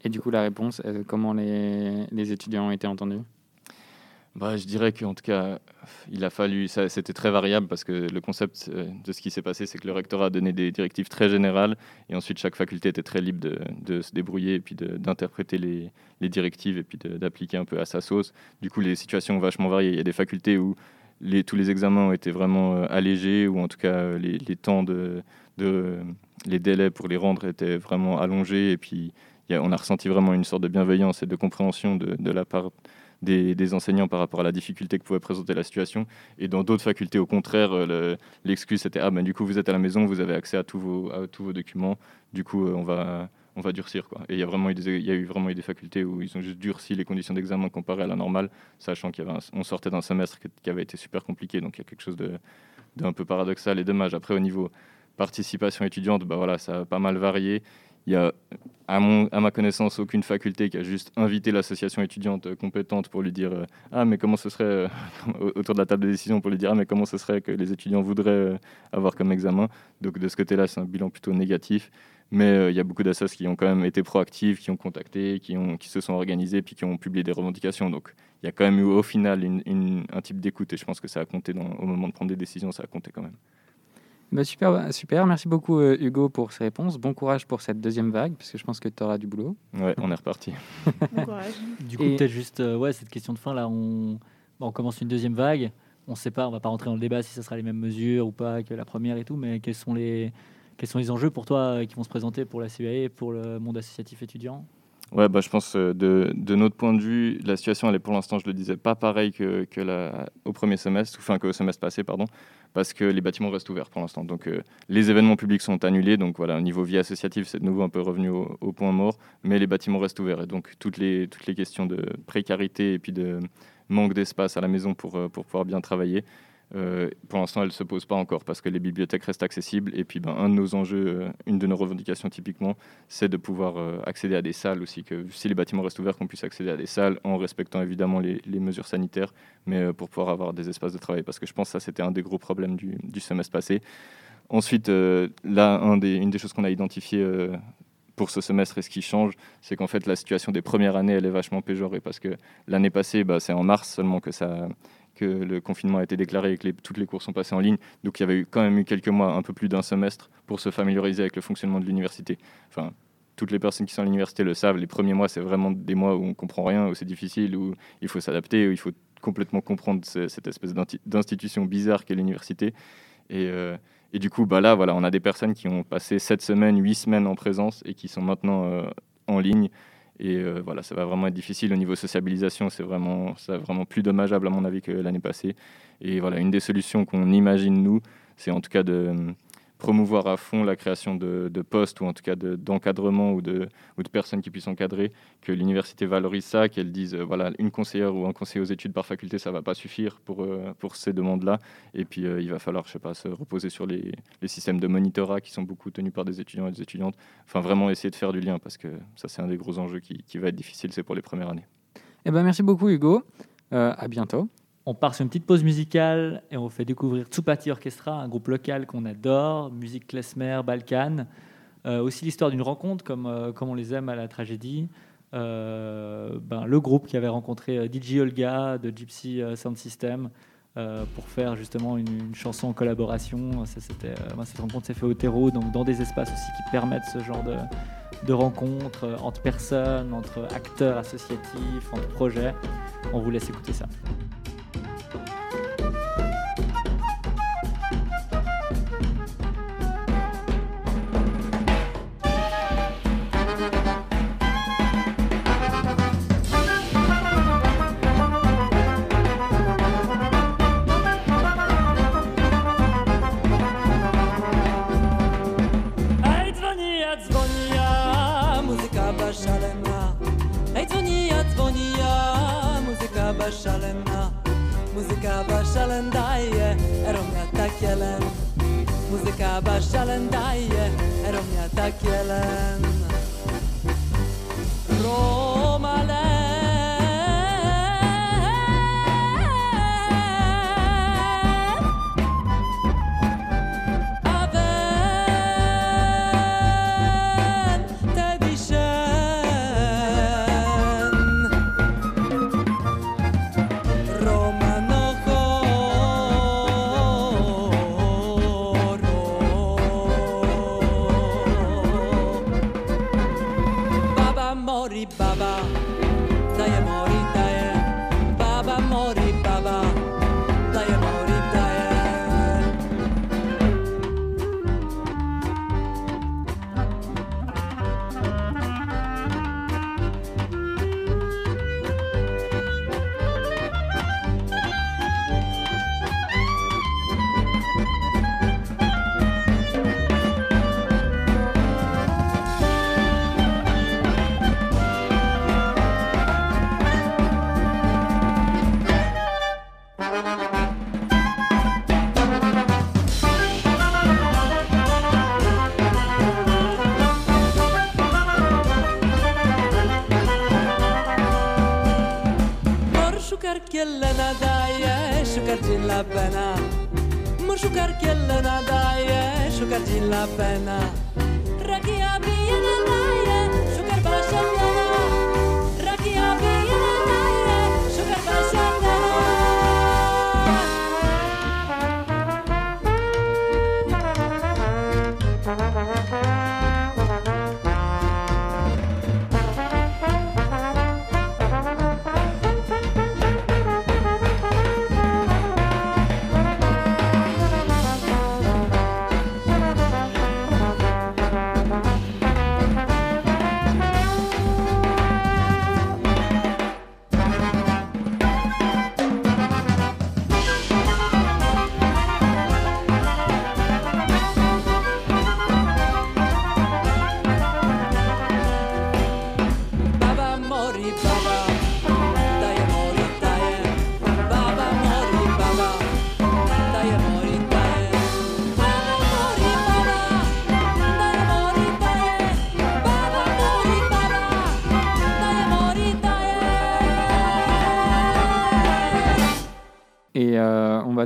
Et du coup, la réponse, euh, comment les, les étudiants ont été entendus? Bah, je dirais qu'en tout cas, il a fallu, c'était très variable parce que le concept euh, de ce qui s'est passé, c'est que le rectorat a donné des directives très générales et ensuite chaque faculté était très libre de, se débrouiller et puis d'interpréter les, directives et puis d'appliquer un peu à sa sauce. Du coup, les situations ont vachement varié. Il y a des facultés où tous les examens ont été vraiment euh, allégés ou en tout cas euh, les, temps de, les délais pour les rendre étaient vraiment allongés et puis on a ressenti vraiment une sorte de bienveillance et de compréhension de la part des, enseignants par rapport à la difficulté que pouvait présenter la situation. Et dans d'autres facultés, au contraire, euh, le- l'excuse c'était ah ben du coup vous êtes à la maison, vous avez accès à tous vos, documents, du coup euh, on va on va durcir quoi. Et il y a vraiment eu des, y a eu vraiment eu des facultés où ils ont juste durci les conditions d'examen comparées à la normale, sachant qu'il y avait un- on sortait d'un semestre qui, avait été super compliqué, donc il y a quelque chose d'un peu paradoxal et dommage. Après au niveau participation étudiante, bah voilà, ça a pas mal varié. Il y a, à, ma connaissance, aucune faculté qui a juste invité l'association étudiante compétente pour lui dire euh, Ah, mais comment ce serait, euh, autour de la table de décision, pour lui dire Ah, mais comment ce serait que les étudiants voudraient euh, avoir comme examen. Donc, de ce côté-là, c'est un bilan plutôt négatif. Mais il y a beaucoup d'assos qui ont quand même été proactifs, qui ont contacté, qui, se sont organisés, puis qui ont publié des revendications. Donc il y a quand même eu au final un type d'écoute et je pense que ça a compté au moment de prendre des décisions, ça a compté quand même. Bah, super, super. Merci beaucoup, euh, Hugo, pour ces réponses. Bon courage pour cette deuxième vague, parce que je pense que tu auras du boulot. Ouais, on est reparti. Bon courage. Du coup, Et- peut-être juste, euh, ouais, cette question de fin, là, on, bah, on commence une deuxième vague. On ne sait pas, on va pas rentrer dans le débat si ce sera les mêmes mesures ou pas que la première et tout, mais quels sont les, quels sont les enjeux pour toi euh, qui vont se présenter pour la CUAE et pour le monde associatif étudiant? Ouais, bah, je pense euh, de, de notre point de vue, la situation elle est pour l'instant, je le disais, pas pareille que, que la, au premier semestre, enfin qu'au semestre passé, pardon, parce que les bâtiments restent ouverts pour l'instant. Donc euh, les événements publics sont annulés, donc voilà, au niveau vie associative, c'est de nouveau un peu revenu au, au point mort, mais les bâtiments restent ouverts et donc toutes les, toutes les questions de précarité et puis de manque d'espace à la maison pour, euh, pour pouvoir bien travailler. Euh, pour l'instant, elles ne se posent pas encore parce que les bibliothèques restent accessibles. Et puis, ben, un de nos enjeux, euh, une de nos revendications typiquement, c'est de pouvoir euh, accéder à des salles aussi, que si les bâtiments restent ouverts, qu'on puisse accéder à des salles en respectant évidemment les, mesures sanitaires, mais pour pouvoir avoir des espaces de travail, parce que je pense que ça, c'était un des gros problèmes du, semestre passé. Ensuite, là, une des choses qu'on a identifiées pour ce semestre et ce qui change, c'est qu'en fait, la situation des premières années, elle est vachement péjorée, parce que l'année passée, bah, c'est en mars seulement que ça que le confinement a été déclaré et que toutes les cours sont passés en ligne. Donc il y avait eu, quand même eu quelques mois, un peu plus d'un semestre, pour se familiariser avec le fonctionnement de l'université. Enfin, toutes les personnes qui sont à l'université le savent, les premiers mois, c'est vraiment des mois où on comprend rien, où c'est difficile, où il faut s'adapter, où il faut complètement comprendre ce- cette espèce d'institution bizarre qu'est l'université. Et, euh, du coup, bah là, voilà, on a des personnes qui ont passé 7 semaines, 8 semaines en présence et qui sont maintenant euh, en ligne. Et euh, voilà, ça va vraiment être difficile au niveau sociabilisation. C'est vraiment, vraiment plus dommageable à mon avis que l'année passée. Et voilà, une des solutions qu'on imagine nous, c'est en tout cas de promouvoir à fond la création de, postes ou en tout cas de- d'encadrement ou, de, personnes qui puissent encadrer, que l'université valorise ça, qu'elle dise euh, voilà une conseillère ou un conseiller aux études par faculté, ça va pas suffire pour, euh, ces demandes-là. Et puis euh, il va falloir, je sais pas, se reposer sur les, systèmes de monitorat qui sont beaucoup tenus par des étudiants et des étudiantes. Enfin vraiment essayer de faire du lien parce que ça c'est un des gros enjeux qui, qui va être difficile, c'est pour les premières années. Eh ben, merci beaucoup, Hugo. À bientôt. On part sur une petite pause musicale et on fait découvrir Tsupati Orchestra, un groupe local qu'on adore, musique klezmer, balkan. Euh, aussi l'histoire d'une rencontre, comme, euh, comme on les aime à la tragédie. Euh, ben, le groupe qui avait rencontré DJ Olga de Gypsy Sound System pour faire justement une, chanson en collaboration. Ça, c'était, ben, cette rencontre s'est faite au terreau, donc dans des espaces aussi qui permettent ce genre de, de rencontres entre personnes, entre acteurs associatifs, entre projets. On vous laisse écouter ça. Elena daje szukać la pena.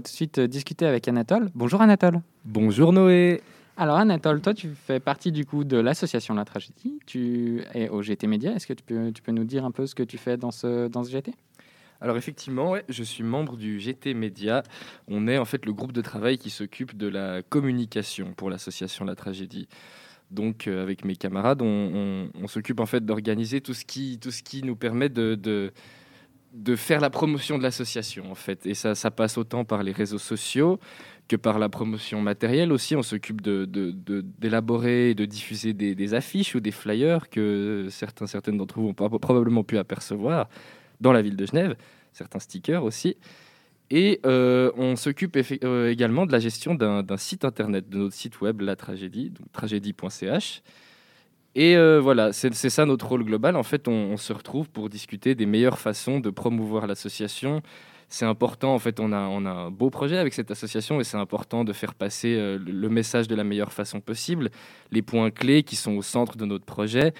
Va tout de suite euh, discuter avec Anatole. Bonjour Anatole. Bonjour Noé. Alors Anatole, toi tu fais partie du coup de l'association La Tragédie. Tu es au GT Média. Est-ce que tu peux, tu peux nous dire un peu ce que tu fais dans ce, dans ce GT Alors effectivement, ouais, je suis membre du GT Média. On est en fait le groupe de travail qui s'occupe de la communication pour l'association La Tragédie. Donc euh, avec mes camarades, on, on- on s'occupe en fait d'organiser tout ce qui, tout ce qui nous permet de, de, de faire la promotion de l'association en fait. Et ça, ça passe autant par les réseaux sociaux que par la promotion matérielle aussi. On s'occupe de- de- d'élaborer et de diffuser des, affiches ou des flyers que certains, certaines d'entre vous ont probablement pu apercevoir dans la ville de Genève, certains stickers aussi. Et euh, on s'occupe euh, également de la gestion d'un site internet, de notre site web La Tragédie, donc tragédie.ch. Et euh, voilà, c'est ça notre rôle global. En fait, on, se retrouve pour discuter des meilleures façons de promouvoir l'association. C'est important, en fait, on a, a un beau projet avec cette association et c'est important de faire passer euh, le message de la meilleure façon possible, les points clés qui sont au centre de notre projet.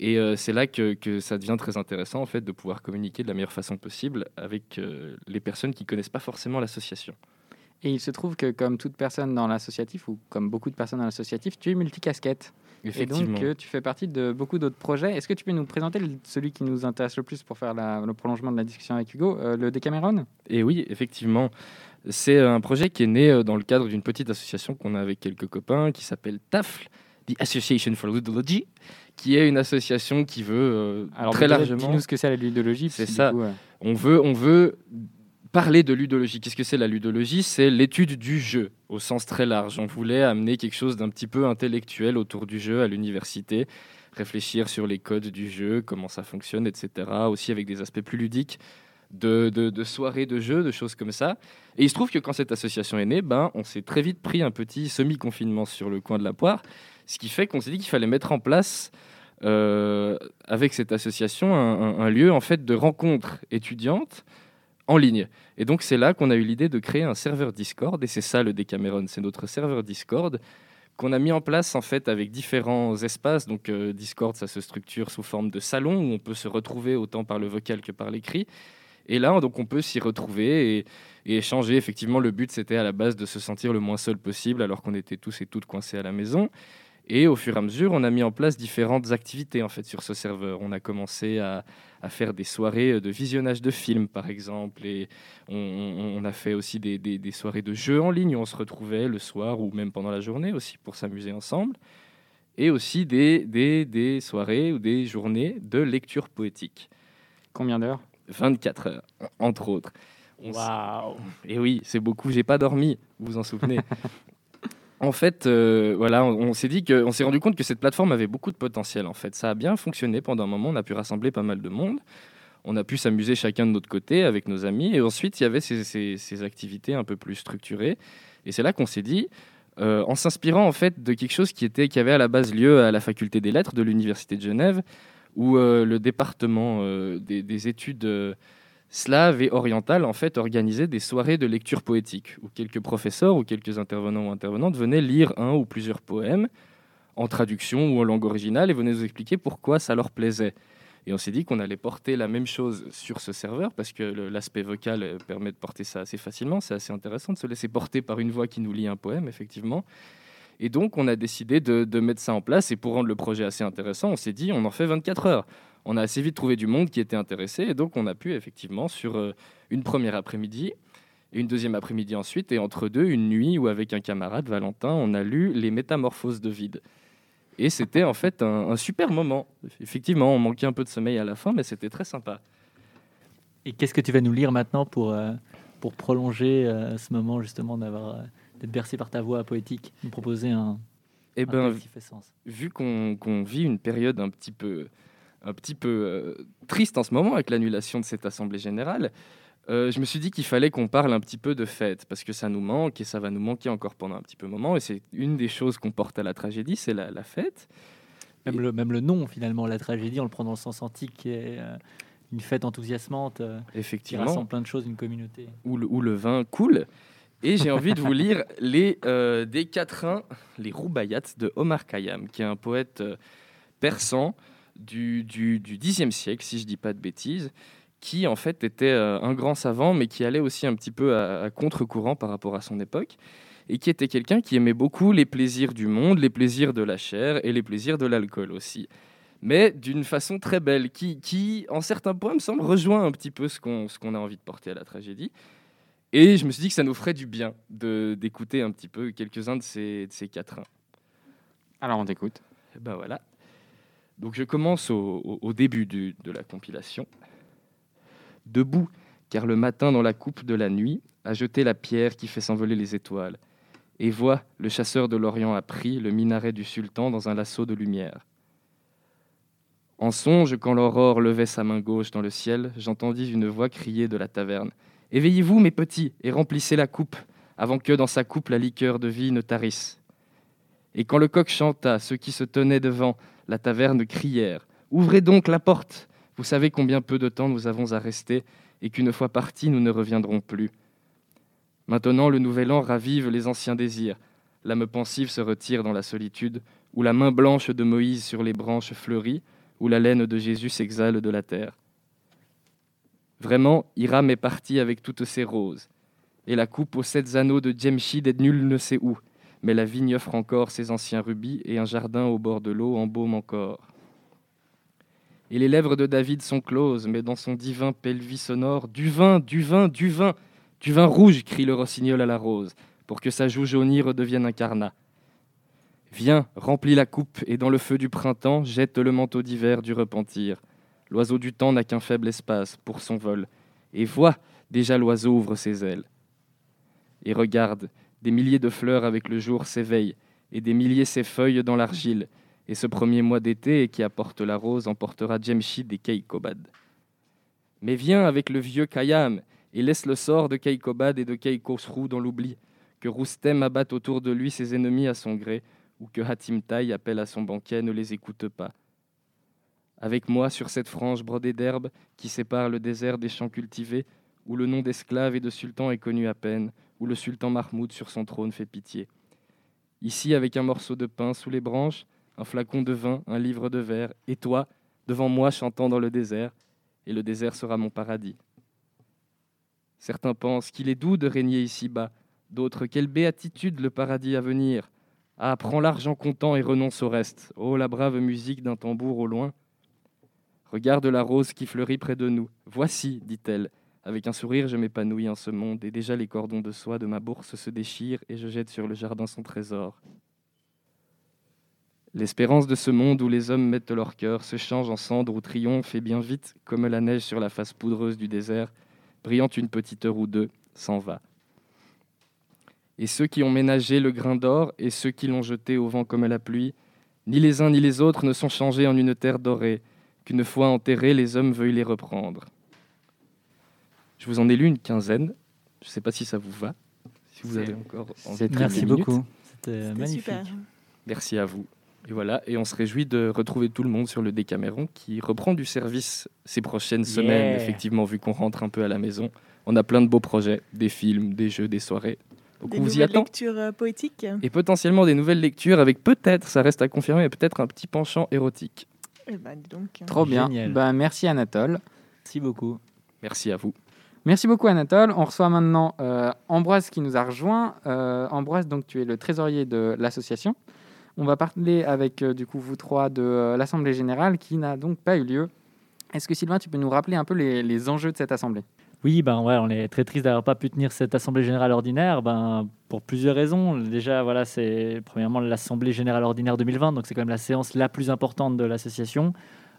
Et euh, c'est là que, que ça devient très intéressant, en fait, de pouvoir communiquer de la meilleure façon possible avec les personnes qui connaissent pas forcément l'association. Et il se trouve que comme toute personne dans l'associatif, ou comme beaucoup de personnes dans l'associatif, tu es multicasquette. Et donc euh, tu fais partie de beaucoup d'autres projets. Est-ce que tu peux nous présenter celui qui nous intéresse le plus pour faire la- le prolongement de la discussion avec Hugo, euh, le Decameron? Et oui, effectivement, c'est un projet qui est né euh, dans le cadre d'une petite association qu'on a avec quelques copains qui s'appelle TAFL, The Association for Ludology, qui est une association qui veut euh, Alors très largement. Dis-nous ce que c'est la ludologie. C'est ça. coup, euh, On veut, on veut parler de ludologie. Qu'est-ce que c'est la ludologie? C'est l'étude du jeu au sens très large. On voulait amener quelque chose d'un petit peu intellectuel autour du jeu à l'université, réfléchir sur les codes du jeu, comment ça fonctionne, etc. Aussi avec des aspects plus ludiques de, soirées de jeux, de choses comme ça. Et il se trouve que quand cette association est née, ben, on s'est très vite pris un petit semi-confinement sur le coin de la poire, ce qui fait qu'on s'est dit qu'il fallait mettre en place euh, avec cette association un, un- lieu en fait de rencontres étudiantes en ligne. Et donc c'est là qu'on a eu l'idée de créer un serveur Discord, et c'est ça le Decameron, c'est notre serveur Discord qu'on a mis en place en fait avec différents espaces. Donc euh, Discord, ça se structure sous forme de salon où on peut se retrouver autant par le vocal que par l'écrit. Et là, donc on peut s'y retrouver et, et échanger. Effectivement, le but c'était à la base de se sentir le moins seul possible alors qu'on était tous et toutes coincés à la maison. Et au fur et à mesure, on a mis en place différentes activités en fait sur ce serveur. On a commencé à, à faire des soirées de visionnage de films, par exemple, et on, on- on a fait aussi des, des- des soirées de jeux en ligne où on se retrouvait le soir ou même pendant la journée aussi pour s'amuser ensemble, et aussi des, des, des soirées ou des journées de lecture poétique. Combien d'heures? 24 heures, entre autres. Waouh et oui, c'est beaucoup. J'ai pas dormi. Vous vous en souvenez En fait, euh, voilà, on, s'est dit que, on s'est rendu compte que cette plateforme avait beaucoup de potentiel. En fait, ça a bien fonctionné pendant un moment. On a pu rassembler pas mal de monde. On a pu s'amuser chacun de notre côté avec nos amis. Et ensuite, il y avait ces, activités un peu plus structurées. Et c'est là qu'on s'est dit, euh, en s'inspirant en fait de quelque chose qui était, qui avait à la base lieu à la faculté des lettres de l'université de Genève, où euh, le département des, des études slaves et orientales en fait organisait des soirées de lecture poétique où quelques professeurs ou quelques intervenants ou intervenantes venaient lire un ou plusieurs poèmes en traduction ou en langue originale et venaient nous expliquer pourquoi ça leur plaisait. Et on s'est dit qu'on allait porter la même chose sur ce serveur parce que l'aspect vocal euh, permet de porter ça assez facilement. C'est assez intéressant de se laisser porter par une voix qui nous lit un poème, effectivement. Et donc, on a décidé de, de mettre ça en place. Et pour rendre le projet assez intéressant, on s'est dit, on en fait 24 heures. On a assez vite trouvé du monde qui était intéressé. Et donc, on a pu effectivement, sur euh, une première après-midi, et une deuxième après-midi ensuite, et entre deux, une nuit où, avec un camarade, Valentin, on a lu Les Métamorphoses de vide. Et c'était en fait un, un super moment. Effectivement, on manquait un peu de sommeil à la fin, mais c'était très sympa. Et qu'est-ce que tu vas nous lire maintenant pour, euh, pour prolonger euh, ce moment justement d'avoir euh, d'être bercé par ta voix poétique, nous proposer un, Eh un ben, texte qui fait sens? vu qu'on qu'on vit une période un petit peu, un petit peu euh, triste en ce moment avec l'annulation de cette assemblée générale, euh, je me suis dit qu'il fallait qu'on parle un petit peu de fête parce que ça nous manque et ça va nous manquer encore pendant un petit peu moment. Et c'est une des choses qu'on porte à la tragédie, c'est la, la fête. Même le, même le nom finalement, la tragédie, on le prend dans le sens antique, qui est euh, une fête enthousiasmante qui Effectivement, rassemble plein de choses, une communauté. où le, où le vin coule. Et j'ai envie de vous lire les euh, des quatrains, les Roubayats de Omar Khayyam, qui est un poète persan du, du, du Xe siècle, si je dis pas de bêtises, qui en fait était euh, un grand savant, mais qui allait aussi un petit peu à, à contre-courant par rapport à son époque, et qui était quelqu'un qui aimait beaucoup les plaisirs du monde, les plaisirs de la chair et les plaisirs de l'alcool aussi. Mais d'une façon très belle, qui, qui, en certains points, me semble rejoint un petit peu ce qu'on a envie de porter à la tragédie. Et je me suis dit que ça nous ferait du bien d'écouter un petit peu quelques-uns de ces, de ces quatrains. Alors on t'écoute. Ben voilà. Donc je commence au, début de la compilation. Debout, car le matin dans la coupe de la nuit a jeté la pierre qui fait s'envoler les étoiles. Et vois, le chasseur de l'Orient a pris le minaret du sultan dans un lasso de lumière. En songe, quand l'aurore levait sa main gauche dans le ciel, j'entendis une voix crier de la taverne. Éveillez-vous, mes petits, et remplissez la coupe, avant que dans sa coupe la liqueur de vie ne tarisse. Et quand le coq chanta, ceux qui se tenaient devant la taverne crièrent Ouvrez donc la porte Vous savez combien peu de temps nous avons à rester, et qu'une fois partis, nous ne reviendrons plus. Maintenant, le nouvel an ravive les anciens désirs. L'âme pensive se retire dans la solitude, où la main blanche de Moïse sur les branches fleurit, où la laine de Jésus s'exhale de la terre. Vraiment, Hiram est parti avec toutes ses roses, et la coupe aux sept anneaux de Djemshid est nul ne sait où mais la vigne offre encore ses anciens rubis, et un jardin au bord de l'eau embaume encore. Et les lèvres de David sont closes, mais dans son divin pelvis sonore, du vin, du vin, du vin, du vin rouge, crie le rossignol à la rose, pour que sa joue jaunie redevienne un carnat. Viens, remplis la coupe, et dans le feu du printemps, jette le manteau d'hiver du repentir. L'oiseau du temps n'a qu'un faible espace pour son vol, et vois, déjà l'oiseau ouvre ses ailes. Et regarde, des milliers de fleurs avec le jour s'éveillent, et des milliers s'effeuillent dans l'argile, et ce premier mois d'été qui apporte la rose emportera Djemshid et Keikobad. Mais viens avec le vieux Khayyam, et laisse le sort de Keikobad et de Keikosrou dans l'oubli, que Roustem abatte autour de lui ses ennemis à son gré, ou que Hatim Taï appelle à son banquet ne les écoute pas. Avec moi sur cette frange brodée d'herbe qui sépare le désert des champs cultivés, où le nom d'esclave et de sultan est connu à peine, où le sultan Mahmoud sur son trône fait pitié. Ici, avec un morceau de pain sous les branches, un flacon de vin, un livre de verre, et toi, devant moi chantant dans le désert, et le désert sera mon paradis. Certains pensent qu'il est doux de régner ici-bas, d'autres quelle béatitude le paradis à venir. Ah, prends l'argent comptant et renonce au reste. Oh, la brave musique d'un tambour au loin. Regarde la rose qui fleurit près de nous. Voici, dit-elle, avec un sourire, je m'épanouis en ce monde, et déjà les cordons de soie de ma bourse se déchirent, et je jette sur le jardin son trésor. L'espérance de ce monde où les hommes mettent leur cœur se change en cendre ou triomphe, et bien vite, comme la neige sur la face poudreuse du désert, brillant une petite heure ou deux, s'en va. Et ceux qui ont ménagé le grain d'or, et ceux qui l'ont jeté au vent comme la pluie, ni les uns ni les autres ne sont changés en une terre dorée, qu'une fois enterrés, les hommes veuillent les reprendre. Je vous en ai lu une quinzaine. Je ne sais pas si ça vous va. Si vous avez encore envie c'est de très Merci beaucoup. C'était magnifique. super. Merci à vous. Et voilà, et on se réjouit de retrouver tout le monde sur le Décaméron qui reprend du service ces prochaines semaines, effectivement, vu qu'on rentre un peu à la maison. On a plein de beaux projets, des films, des jeux, des soirées. Donc Des on vous y nouvelles attend. lectures euh, poétiques. Et potentiellement des nouvelles lectures avec peut-être, ça reste à confirmer, peut-être un petit penchant érotique. Eh ben, donc. Trop bien. Génial. Bah, merci Anatole. Merci beaucoup. Merci à vous. Merci beaucoup Anatole. On reçoit maintenant euh, Ambroise qui nous a rejoint. Euh, Ambroise, donc tu es le trésorier de l'association. On va parler avec euh, du coup vous trois de l'assemblée générale qui n'a donc pas eu lieu. Est-ce que Sylvain, tu peux nous rappeler un peu les, les enjeux de cette assemblée? Oui, ben ouais, on est très triste d'avoir pas pu tenir cette assemblée générale ordinaire, ben pour plusieurs raisons. Déjà, voilà, c'est premièrement l'assemblée générale ordinaire 2020, donc c'est quand même la séance la plus importante de l'association.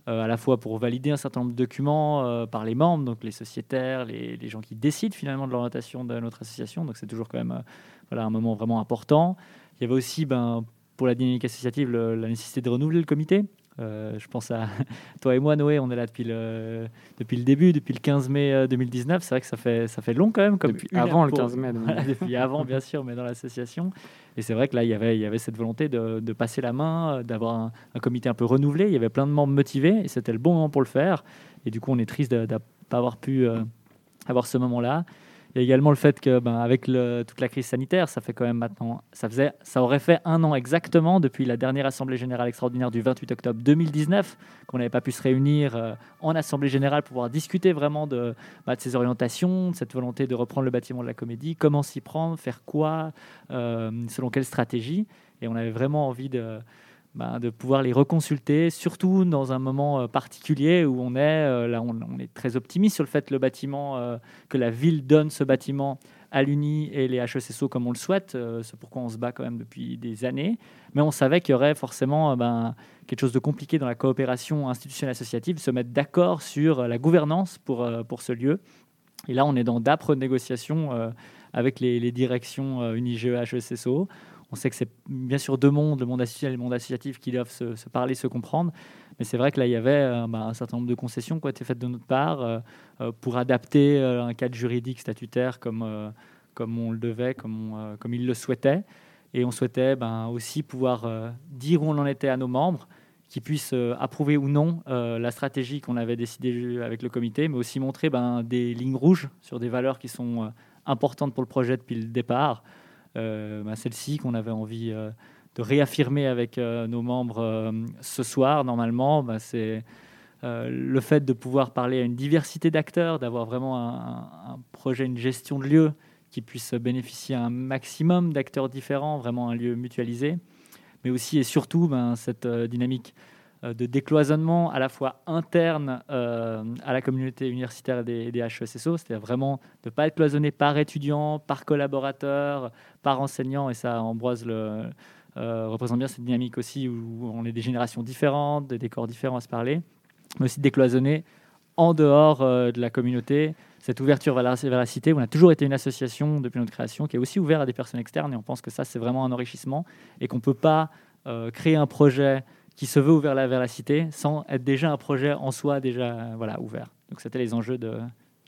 Euh, à la fois pour valider un certain nombre de documents euh, par les membres, donc les sociétaires, les, gens qui décident finalement de l'orientation de notre association. Donc c'est toujours quand même euh, voilà, un moment vraiment important. Il y avait aussi ben, pour la dynamique associative la nécessité de renouveler le comité. Euh, je pense à toi et moi, Noé, on est là depuis le, depuis le début, depuis le 15 mai euh, 2019. C'est vrai que ça fait, ça fait long quand même. Comme Depuis avant le pour- 15 mai. Voilà, depuis avant, bien sûr, mais dans l'association. Et c'est vrai que là, il y avait, il y avait cette volonté de, de passer la main, euh, d'avoir un, un comité un peu renouvelé. Il y avait plein de membres motivés et c'était le bon moment pour le faire. Et du coup, on est triste de ne pas avoir pu euh, avoir ce moment-là. Il y a également le fait que, ben, avec toute la crise sanitaire, ça fait quand même maintenant, ça faisait, ça aurait fait un an exactement depuis la dernière assemblée générale extraordinaire du 28 octobre 2019 qu'on n'avait pas pu se réunir euh, en assemblée générale pour pouvoir discuter vraiment de, bah, ces orientations, de cette volonté de reprendre le bâtiment de la comédie, comment s'y prendre, faire quoi, euh, selon quelle stratégie. Et on avait vraiment envie de, bah, de pouvoir les reconsulter, surtout dans un moment euh, particulier où on est, euh, là on, est très optimiste sur le fait que le bâtiment, euh, que la ville donne ce bâtiment à l'UNI et les HESSO comme on le souhaite, c'est pourquoi on se bat quand même depuis des années, mais on savait qu'il y aurait forcément ben, quelque chose de compliqué dans la coopération institutionnelle associative, se mettre d'accord sur la gouvernance pour, pour ce lieu. Et là, on est dans d'âpres négociations avec les, directions euh, UNIGE, HESSO. On sait que c'est bien sûr deux mondes, le monde institutionnel et le monde associatif, qui doivent se, parler, se comprendre. Mais c'est vrai que là, il y avait euh, bah, un certain nombre de concessions qui ont été faites de notre part euh, euh, pour adapter un cadre juridique statutaire comme, comme on le devait, comme, comme il le souhaitait. Et on souhaitait ben, aussi pouvoir dire où on en était à nos membres, qui puissent approuver ou non la stratégie qu'on avait décidée avec le comité, mais aussi montrer ben, des lignes rouges sur des valeurs qui sont importantes pour le projet depuis le départ. Euh, ben, Celle-ci qu'on avait envie euh, de réaffirmer avec euh, nos membres ce soir, normalement, ben, c'est le fait de pouvoir parler à une diversité d'acteurs, d'avoir vraiment un, projet, une gestion de lieu qui puisse bénéficier à un maximum d'acteurs différents, vraiment un lieu mutualisé, mais aussi et surtout ben, cette dynamique de décloisonnement à la fois interne euh, à la communauté universitaire des, des HESSO, c'est-à-dire vraiment de ne pas être cloisonné par étudiant, par collaborateur, par enseignant, et ça, Ambroise le, euh, représente bien cette dynamique aussi où on est des générations différentes, des décors différents à se parler, mais aussi décloisonné en dehors euh, de la communauté, cette ouverture vers la, la cité, on a toujours été une association depuis notre création, qui est aussi ouverte à des personnes externes, et on pense que ça, c'est vraiment un enrichissement, et qu'on ne peut pas euh, créer un projet qui se veut ouvert la- vers la cité sans être déjà un projet en soi déjà voilà, ouvert. Donc c'était les enjeux de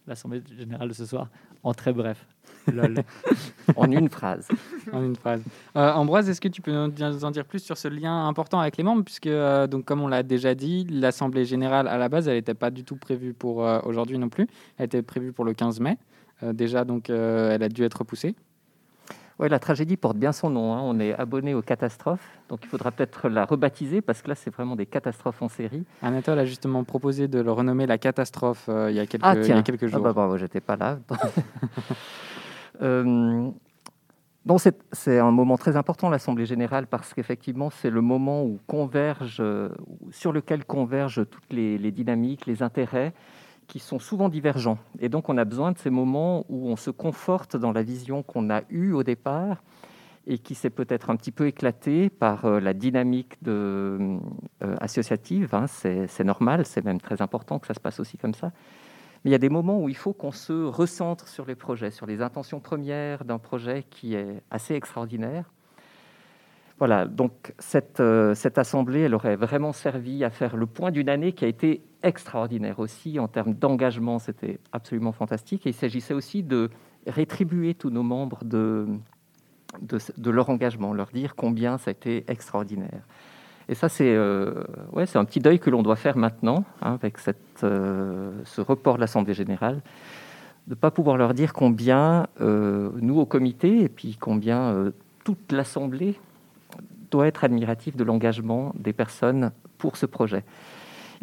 l'Assemblée générale de ce soir, en très bref. Lol. en une phrase. en une phrase. Euh, Ambroise, est-ce que tu peux nous en dire plus sur ce lien important avec les membres? Puisque, euh, donc, comme on l'a déjà dit, l'Assemblée générale, à la base, elle n'était pas du tout prévue pour euh, aujourd'hui non plus. Elle était prévue pour le 15 mai. Euh, déjà, donc, euh, elle a dû être repoussée. Oui, la tragédie porte bien son nom. hein. On est abonné aux catastrophes, donc il faudra peut-être la rebaptiser parce que là, c'est vraiment des catastrophes en série. Anatole a justement proposé de le renommer la catastrophe euh, il, y a quelques, Ah il y tiens, a quelques Ah jours. bah, bravo, j'étais pas là. Euh, donc c'est c'est un moment très important l'Assemblée générale parce qu'effectivement c'est le moment où converge, euh, sur lequel convergent toutes les, les dynamiques, les intérêts qui sont souvent divergents. Et donc on a besoin de ces moments où on se conforte dans la vision qu'on a eue au départ et qui s'est peut-être un petit peu éclatée par euh, la dynamique euh, associative. hein. c'est c'est normal, c'est même très important que ça se passe aussi comme ça. Mais il y a des moments où il faut qu'on se recentre sur les projets, sur les intentions premières d'un projet qui est assez extraordinaire. Voilà, donc cette, euh, cette assemblée, elle aurait vraiment servi à faire le point d'une année qui a été extraordinaire aussi en termes d'engagement, c'était absolument fantastique. Et il s'agissait aussi de rétribuer tous nos membres de, de, leur engagement, leur dire combien ça a été extraordinaire. Et ça, c'est euh, ouais, un petit deuil que l'on doit faire maintenant, hein, avec cette, euh, ce report de l'Assemblée générale, de ne pas pouvoir leur dire combien euh, nous, au comité, et puis combien euh, toute l'Assemblée doit être admirative de l'engagement des personnes pour ce projet.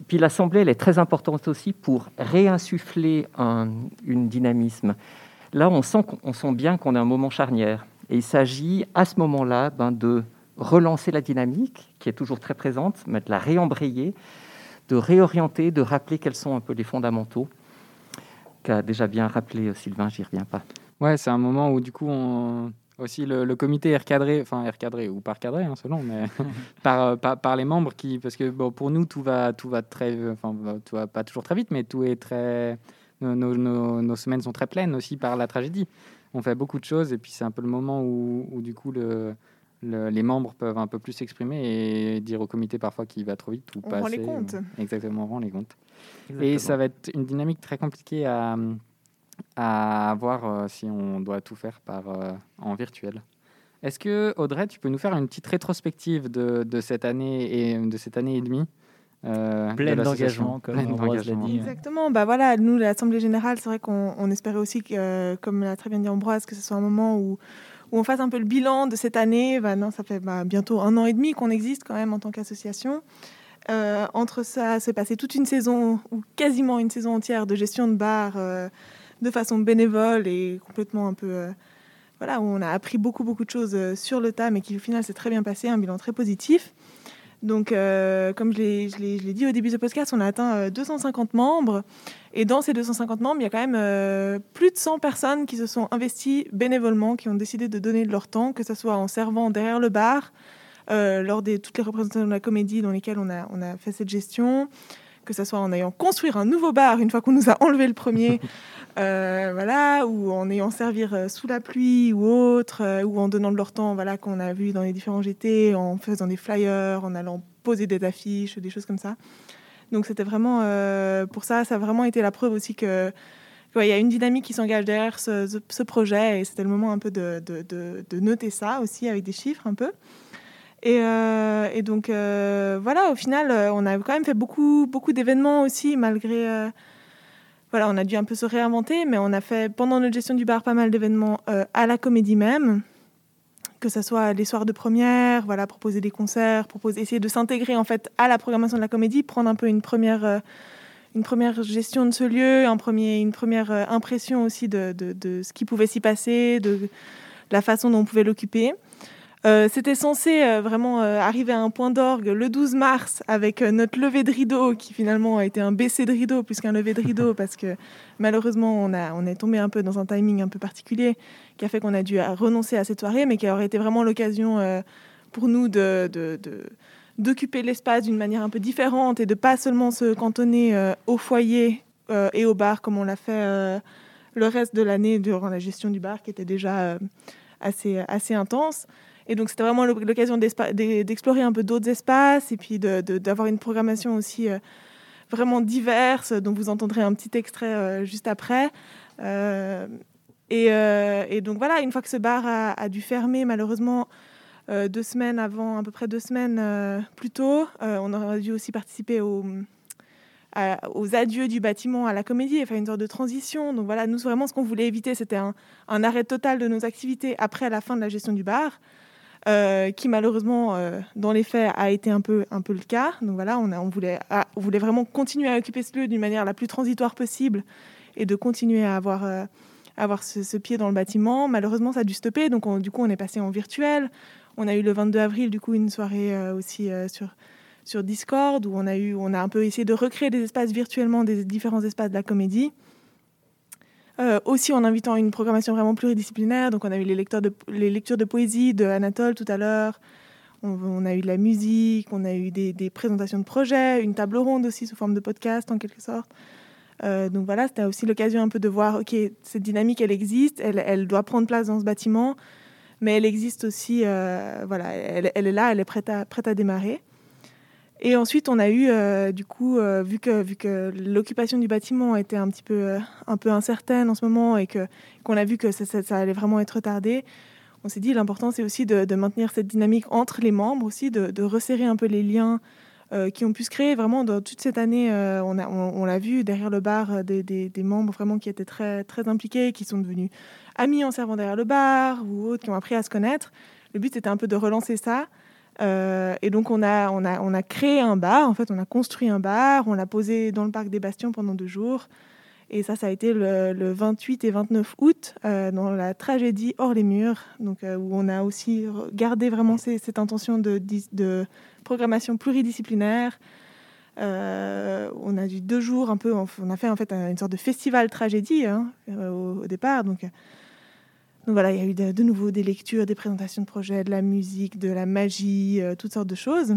Puis l'Assemblée, elle est très importante aussi pour réinsuffler un une dynamisme. Là, on sent, on sent bien qu'on est à un moment charnière. Et il s'agit à ce moment-là ben, de relancer la dynamique, qui est toujours très présente, mais de la réembrayer, de réorienter, de rappeler quels sont un peu les fondamentaux, qu'a déjà bien rappelé euh, Sylvain, j'y reviens pas. Ouais, c'est un moment où du coup on... aussi le, le comité est recadré, enfin est recadré ou pas recadré hein, selon, mais par, euh, par, par les membres qui, parce que bon, pour nous tout va tout va très, enfin tout va pas toujours très vite, mais tout est très, nos, nos, nos- nos semaines sont très pleines aussi par la tragédie. On fait beaucoup de choses et puis c'est un peu le moment où, où du coup le, le- les membres peuvent un peu plus s'exprimer et dire au comité parfois qu'il va trop vite ou On pas rend les assez, comptes. euh, Exactement, on rend les comptes. Et ça va être une dynamique très compliquée à, à voir euh, si on doit tout faire par, euh, en virtuel. Est-ce que, Audrey, tu peux nous faire une petite rétrospective de, de cette année et de cette année et demie euh, Pleine d'engagement, comme Pleine Ambroise l'a dit. Exactement. Bah voilà, nous, l'Assemblée générale, c'est vrai qu'on on espérait aussi, que, euh, comme l'a très bien dit Ambroise, que ce soit un moment où, où on fasse un peu le bilan de cette année. Bah non, ça fait bah, bientôt un an et demi qu'on existe quand même en tant qu'association. Euh, entre ça, s'est passé toute une saison, ou quasiment une saison entière de gestion de bar euh, de façon bénévole et complètement un peu... euh, voilà, où on a appris beaucoup, beaucoup de choses euh, sur le tas, mais qui au final s'est très bien passé, un bilan très positif. Donc, euh, comme je l'ai- dit au début de ce podcast, on a atteint euh, 250 membres. Et dans ces 250 membres, il y a quand même plus de 100 personnes qui se sont investies bénévolement, qui ont décidé de donner de leur temps, que ce soit en servant derrière le bar, lors de toutes les représentations de la comédie dans lesquelles on a, on a fait cette gestion, que ce soit en ayant construire un nouveau bar une fois qu'on nous a enlevé le premier, euh, voilà, ou en ayant servir euh, sous la pluie ou autre, euh, ou en donnant de leur temps, voilà, qu'on a vu dans les différents GT, en faisant des flyers, en allant poser des affiches, des choses comme ça. Donc c'était vraiment, euh, pour ça, ça a vraiment été la preuve aussi que qu'il y a une dynamique qui s'engage derrière ce, ce- ce projet, et c'était le moment un peu de, de- de- de noter ça aussi avec des chiffres un peu. Et, euh, et donc euh, voilà, au final, euh, on a quand même fait beaucoup, beaucoup d'événements aussi, malgré. voilà, on a dû un peu se réinventer, mais on a fait pendant notre gestion du bar pas mal d'événements à la comédie même, que ce soit les soirs de première, voilà, proposer des concerts, proposer, essayer de s'intégrer en fait à la programmation de la comédie, prendre un peu une première, une première gestion de ce lieu, un premier, une première impression aussi de- de ce qui pouvait s'y passer, de la façon dont on pouvait l'occuper. Euh, C'était censé euh, vraiment euh, arriver à un point d'orgue le 12 mars avec notre levée de rideau qui finalement a été un baissé de rideau plus qu'un lever de rideau parce que malheureusement on, a, on est tombé un peu dans un timing un peu particulier qui a fait qu'on a dû renoncer à cette soirée mais qui aurait été vraiment l'occasion pour nous de, d'occuper l'espace d'une manière un peu différente et de pas seulement se cantonner au foyer et au bar comme on l'a fait le reste de l'année durant la gestion du bar qui était déjà assez, assez intense. Et donc, c'était vraiment l'oc- l'occasion d'explorer un peu d'autres espaces et puis d'avoir une programmation aussi euh, vraiment diverse, dont vous entendrez un petit extrait euh, juste après. Euh, et, donc, voilà, une fois que ce bar a, dû fermer, malheureusement, deux semaines avant, à peu près deux semaines plus tôt, on aurait dû aussi participer aux adieux du bâtiment à la comédie, enfin une sorte de transition. Donc voilà, nous vraiment ce qu'on voulait éviter, c'était un arrêt total de nos activités après la fin de la gestion du bar, euh, qui malheureusement, euh, dans les faits, a été un peu, le cas. Donc voilà, ah, on voulait vraiment continuer à occuper ce lieu d'une manière la plus transitoire possible et de continuer à avoir, euh, ce, pied dans le bâtiment. Malheureusement, ça a dû stopper, donc on- du coup, on est passé en virtuel. On a eu le 22 avril, du coup, une soirée aussi sur, Discord où on a un peu essayé de recréer des espaces virtuellement des différents espaces de la comédie. Euh, aussi en invitant une programmation vraiment pluridisciplinaire. Donc on a eu les, lectures de poésie de Anatole tout à l'heure. On, a eu de la musique, on a eu des, présentations de projets, une table ronde aussi sous forme de podcast en quelque sorte. Euh, donc voilà, c'était aussi l'occasion un peu de voir, ok, cette dynamique, elle existe, elle, doit prendre place dans ce bâtiment, mais elle existe aussi, euh, voilà, elle, est là, elle est prête à démarrer. Et ensuite, on a eu, euh, du coup, euh, vu que, l'occupation du bâtiment était un petit peu, euh, incertaine en ce moment et qu'on a vu que ça, allait vraiment être retardé, on s'est dit l'important, c'est aussi de, maintenir cette dynamique entre les membres, aussi de, resserrer un peu les liens qui ont pu se créer vraiment dans toute cette année. on, l'a vu derrière le bar, des membres vraiment qui étaient très, très impliqués, qui sont devenus amis en servant derrière le bar ou autres, qui ont appris à se connaître. Le but, c'était un peu de relancer ça. Euh, et donc on a, on, a, on a créé un bar, en fait on a construit un bar, on l'a posé dans le parc des Bastions pendant deux jours. Et ça, ça a été le, le 28 et 29 août, euh, dans la tragédie Hors les murs, donc, euh, où on a aussi gardé vraiment cette intention de, programmation pluridisciplinaire. On a eu deux jours un peu, on a fait en fait un- une sorte de festival tragédie hein, au, au départ. Donc, donc voilà, il y a eu de, de nouveau des lectures, des présentations de projets, de la musique, de la magie, euh, toutes sortes de choses.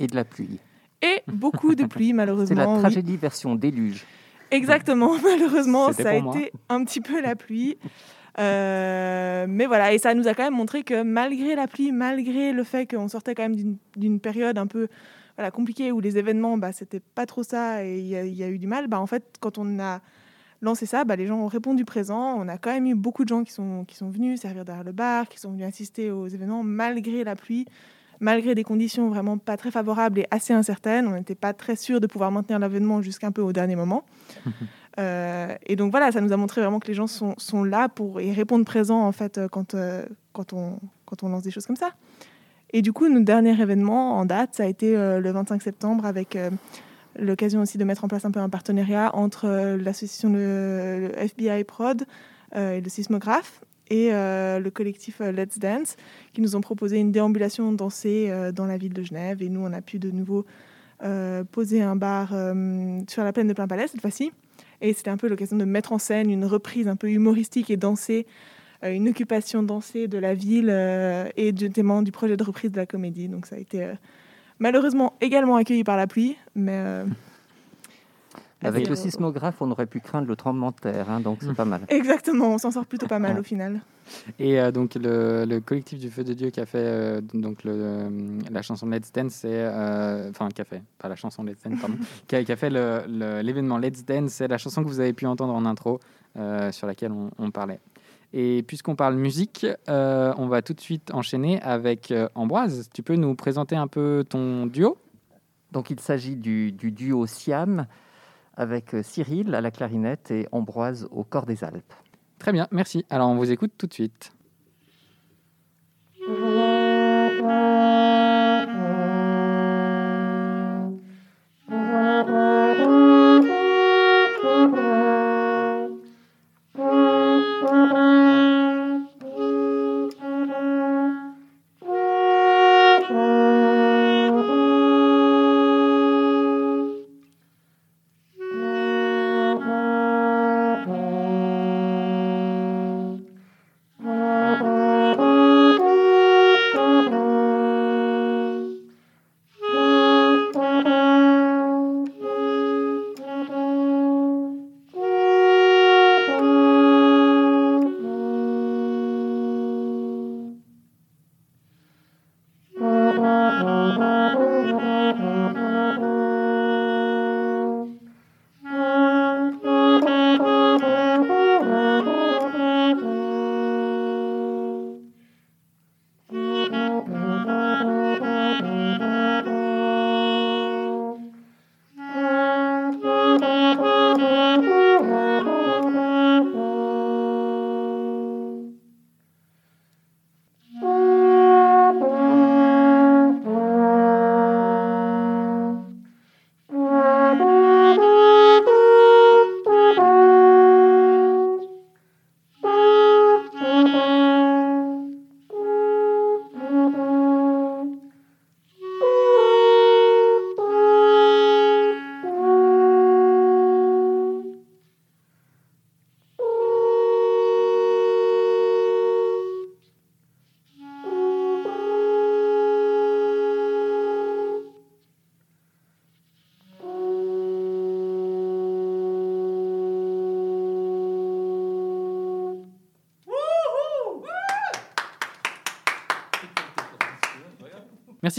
Et de la pluie. Et beaucoup de pluie, malheureusement. C'est la oui. tragédie version déluge. Exactement, malheureusement, ça a été un petit peu la pluie. Euh, mais voilà, et ça nous a quand même montré que malgré la pluie, malgré le fait qu'on sortait quand même d'une- période un peu voilà, compliquée où les événements, bah, c'était pas trop ça et il y, y a eu du mal, bah, en fait, quand on a lancé ça, bah, les gens ont répondu présent. On a quand même eu beaucoup de gens qui sont, qui sont venus servir derrière le bar, qui sont venus assister aux événements malgré la pluie, malgré des conditions vraiment pas très favorables et assez incertaines. On n'était pas très sûr de pouvoir maintenir l'événement jusqu'un peu au dernier moment. Euh, et donc voilà, ça nous a montré vraiment que les gens sont, sont là pour et répondent présent en fait euh, quand, euh, quand, on, quand on lance des choses comme ça. Et du coup, notre dernier événement en date, ça a été euh, le 25 septembre avec l'occasion aussi de mettre en place un peu un partenariat entre euh, l'association le, FBI Prod euh, et le sismographe et euh, le collectif Let's Dance qui nous ont proposé une déambulation dansée dans la ville de Genève. Et nous, on a pu de nouveau poser un bar sur la plaine de Plain Palais cette fois-ci. Et c'était un peu l'occasion de mettre en scène une reprise un peu humoristique et dansée, une occupation dansée de la ville et notamment du projet de reprise de la comédie. Donc ça a été malheureusement également accueilli par la pluie, mais... euh, Avec le sismographe, on aurait pu craindre le tremblement de terre, hein, donc c'est pas mal. Exactement, on s'en sort plutôt pas mal au final. Et euh, donc le, le collectif du Feu de Dieu qui a fait euh, donc le, euh, la chanson Let's Dance, c'est euh, enfin qui a fait pas la chanson Let's Dance pardon, qui, a, qui a fait le- le- l'événement Let's Dance, c'est la chanson que vous avez pu entendre en intro euh, sur laquelle on, on parlait. Et puisqu'on parle musique, euh, on va tout de suite enchaîner avec euh, Ambroise. Tu peux nous présenter un peu ton duo? Donc il s'agit du, du duo Siam avec euh, Cyril à la clarinette et Ambroise au corps des Alpes. Très bien, merci. Alors on vous écoute tout de suite.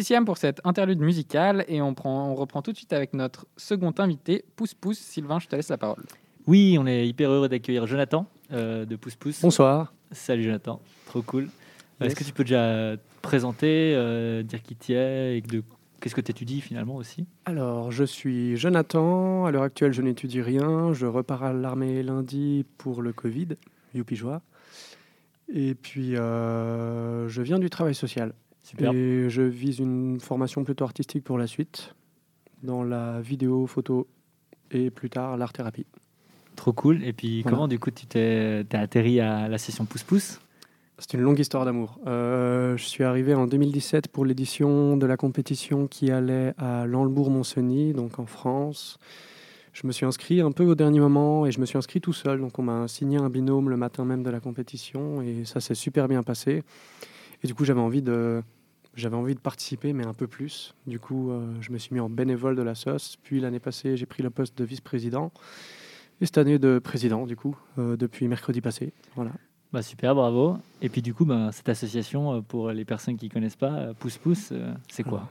Siam pour cette interlude musicale et on, prend, on reprend tout de suite avec notre second invité, Pousse Pousse. Sylvain, je te laisse la parole. Oui, on est hyper heureux d'accueillir Jonathan euh, de Pouce Pouce. Bonsoir. Salut Jonathan, trop cool. Yes. Est-ce que tu peux déjà te présenter, euh, dire qui tu es et de qu'est-ce que tu étudies finalement aussi? Alors, je suis Jonathan. À l'heure actuelle, je n'étudie rien. Je repars à l'armée lundi pour le Covid. Youpi joie. Et puis, euh, je viens du travail social. Super. Et je vise une formation plutôt artistique pour la suite, dans la vidéo, photo et plus tard l'art-thérapie. Trop cool. Et puis, Voilà. comment, du coup, tu t'es atterri à la session pouce-pouce C'est une longue histoire d'amour. Euh, je suis arrivé en 2017 pour l'édition de la compétition qui allait à Lanlebourg-Monseny, donc en France. Je me suis inscrit un peu au dernier moment et je me suis inscrit tout seul. Donc on m'a signé un binôme le matin même de la compétition et ça s'est super bien passé. Et du coup j'avais envie de j'avais envie de participer mais un peu plus. Du coup euh, je me suis mis en bénévole de la SOS. Puis l'année passée j'ai pris le poste de vice-président et cette année de président du coup euh, depuis mercredi passé. Voilà. Bah super, bravo. Et puis du coup, bah, cette association, euh, pour les personnes qui connaissent pas, Pouce, euh, c'est quoi?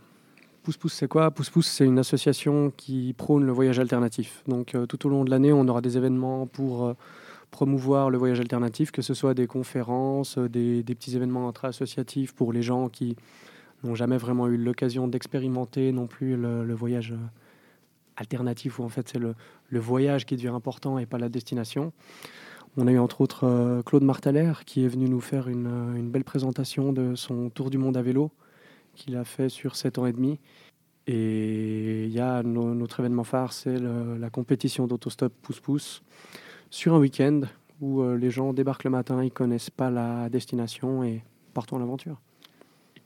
Pouce Pouce, c'est quoi? Pouce Pouce, c'est une association qui prône le voyage alternatif. Donc euh, tout au long de l'année, on aura des événements pour promouvoir le voyage alternatif, que ce soit des conférences, des, des petits événements intra-associatifs pour les gens qui n'ont jamais vraiment eu l'occasion d'expérimenter non plus le, voyage euh, alternatif, où en fait c'est le, voyage qui devient important et pas la destination. On a eu entre autres euh, Claude Martaler qui est venu nous faire une, euh, une belle présentation de son tour du monde à vélo qu'il a fait sur 7 ans et demi. Et il y a no- notre événement phare, c'est la compétition d'autostop pouce-pouce sur un week-end où les gens débarquent le matin, ils connaissent pas la destination et partons à l'aventure.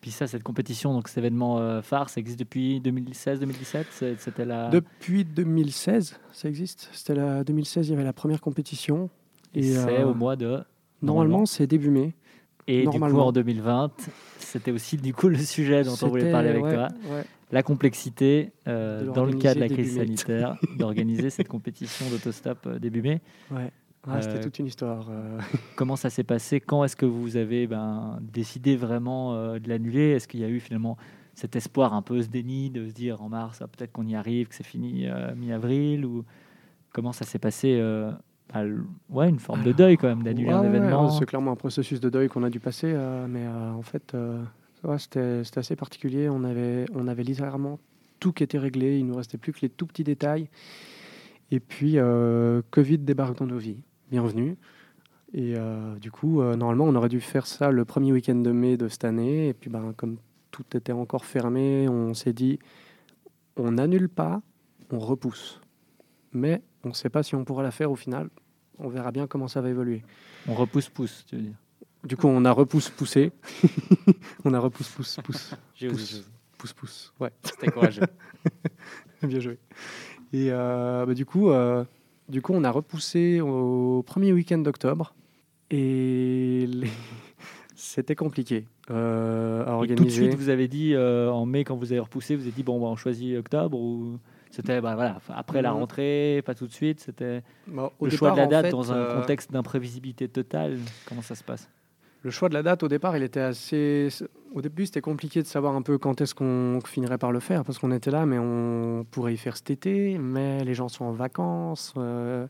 Et puis ça, cette compétition, donc cet événement euh, phare, ça existe depuis 2016-2017 C'est- C'était la... Depuis 2016, ça existe. C'était la 2016, il y avait la première compétition. Et c'est euh, au mois de... Normalement, c'est début mai. Et du coup, en 2020, c'était aussi du coup le sujet dont on voulait parler avec ouais, toi. ouais. La complexité, euh, dans le cadre de la crise sanitaire, d'organiser cette compétition d'autostop début mai. Ouais. Ouais, c'était Euh, toute une histoire. euh. Comment ça s'est passé? Quand est-ce que vous avez ben, décidé vraiment euh, de l'annuler? Est-ce qu'il y a eu finalement cet espoir, un peu ce déni de se dire en mars, ah, peut-être qu'on y arrive, que c'est fini mi-avril? Ou comment ça s'est passé Ouais, une forme de deuil quand même, d'annuler Ouais, un événement. ouais, c'est clairement un processus de deuil qu'on a dû passer, euh, mais euh, en fait, euh, ouais, c'était assez particulier. On avait, on avait littéralement tout qui était réglé, il nous restait plus que les tout petits détails. Et puis, Covid débarque dans nos vies. Bienvenue. Et euh, du coup, euh, normalement, on aurait dû faire ça le premier week-end de mai de cette année. Et puis, ben, comme tout était encore fermé, on s'est dit, on n'annule pas, on repousse. Mais on ne sait pas si on pourra la faire au final. On verra bien comment ça va évoluer. On repousse-pousse, tu veux dire Du coup, on a repousse-poussé. on a repousse-pousse-pousse. J'ai pousse, osé. pousse-pousse. Ouais. C'était courageux. bien joué. Et euh, bah, du, coup, euh, du coup, on a repoussé au premier week-end d'octobre. Et les- c'était compliqué euh, à Et organiser. tout de suite, vous avez dit euh, en mai, quand vous avez repoussé, vous avez dit bon, bah, on choisit octobre ou c'était bah, voilà, après la Mhm. rentrée, pas tout de suite. C'était Bah, le choix de la date fait, dans un euh, contexte d'imprévisibilité totale. Comment ça se passe? Le choix de la date, au départ, il était assez. Au début, c'était compliqué de savoir un peu quand est-ce qu'on finirait par le faire, parce qu'on était là, mais on pourrait y faire cet été, mais les gens sont en vacances, euh,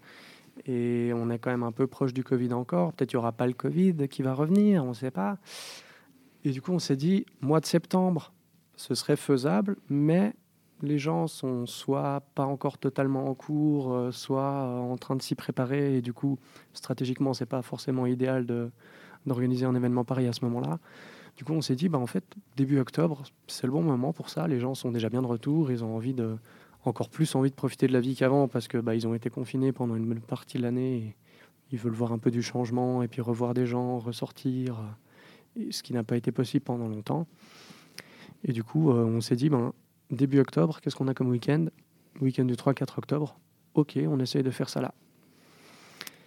et on est quand même un peu proche du Covid encore. Peut-être qu'il n'y aura pas le Covid qui va revenir, on ne sait pas. Et du coup, on s'est dit, mois de septembre, ce serait faisable, mais les gens sont soit pas encore totalement en cours, euh, soit en train de s'y préparer, et du coup, stratégiquement, c'est pas forcément idéal d'organiser un événement pareil à ce moment-là. Du coup, on s'est dit, bah, en fait, début octobre, c'est le bon moment pour ça. Les gens sont déjà bien de retour, ils ont envie de, encore plus envie de profiter de la vie qu'avant parce que bah, ils ont été confinés pendant une bonne partie de l'année. Ils veulent voir un peu du changement et puis revoir des gens, ressortir, ce qui n'a pas été possible pendant longtemps. Et du coup, euh, on s'est dit, ben, début octobre, qu'est-ce qu'on a comme week-end? Week-end du 3-4 octobre. Ok, on essaye de faire ça là.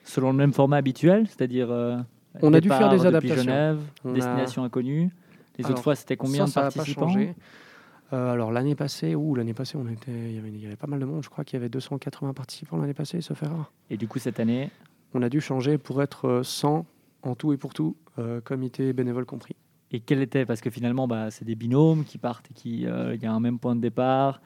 Selon le même format habituel, c'est-à-dire euh, On a dû faire des adaptations. Genève, On a- destination inconnue. Les autres fois, c'était combien ça, de ça a pas participants changé. Euh, alors l'année passée, ou l'année passée, on était, il y, avait, il y avait pas mal de monde. Je crois qu'il y avait 280 participants l'année passée, sauf erreur. Et du coup, cette année, On a dû changer pour être euh, 100 en tout et pour tout, euh, comité bénévole compris. Et quel était Parce que finalement, bah, c'est des binômes qui partent et qui, euh, il y a un même point de départ.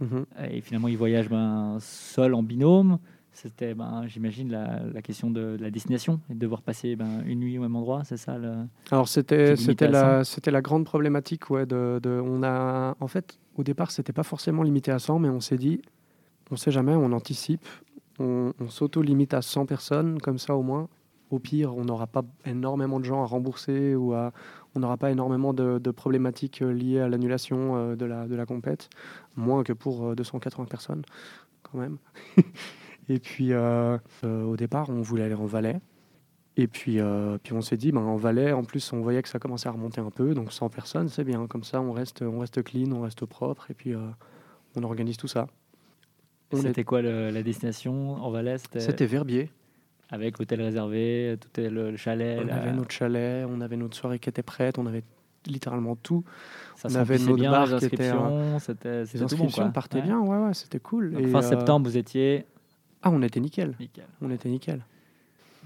Mhm. Et finalement, ils voyagent ben, seuls en binôme. C'était, ben, j'imagine, la, la question de, de la destination et de devoir passer ben, une nuit au même endroit. C'est ça le... Alors c'était la c'était la grande problématique ouais de, de- on a en fait au départ c'était pas forcément limité à 100 mais on s'est dit on sait jamais on anticipe on, on s'auto limite à 100 personnes comme ça au moins au pire, on n'aura pas énormément de gens à rembourser ou à, on n'aura pas énormément de, de problématiques euh, liées à l'annulation euh, de la, de la compète, moins que pour euh, 280 personnes quand même. Et puis euh, euh, au départ, on voulait aller en Valais. Et puis, euh, puis on s'est dit, ben, en Valais, en plus, on voyait que ça commençait à remonter un peu, donc 100 personnes, c'est bien. Comme ça, on reste, on reste clean, on reste propre, et puis euh, on organise tout ça. C'était quoi le- la destination en Valais? C'était Verbier. Avec l'hôtel réservé, tout est le, le chalet. On avait notre chalet, on avait notre soirée qui était prête, on avait littéralement tout. Ça on avait notre bien, bar les qui était. inscriptions, c'était- les c'était tout bon, inscriptions quoi. partaient Ouais. bien, ouais, ouais, c'était cool. Donc, Et, fin septembre, vous étiez. Ah, on était nickel. Nickel. On était nickel.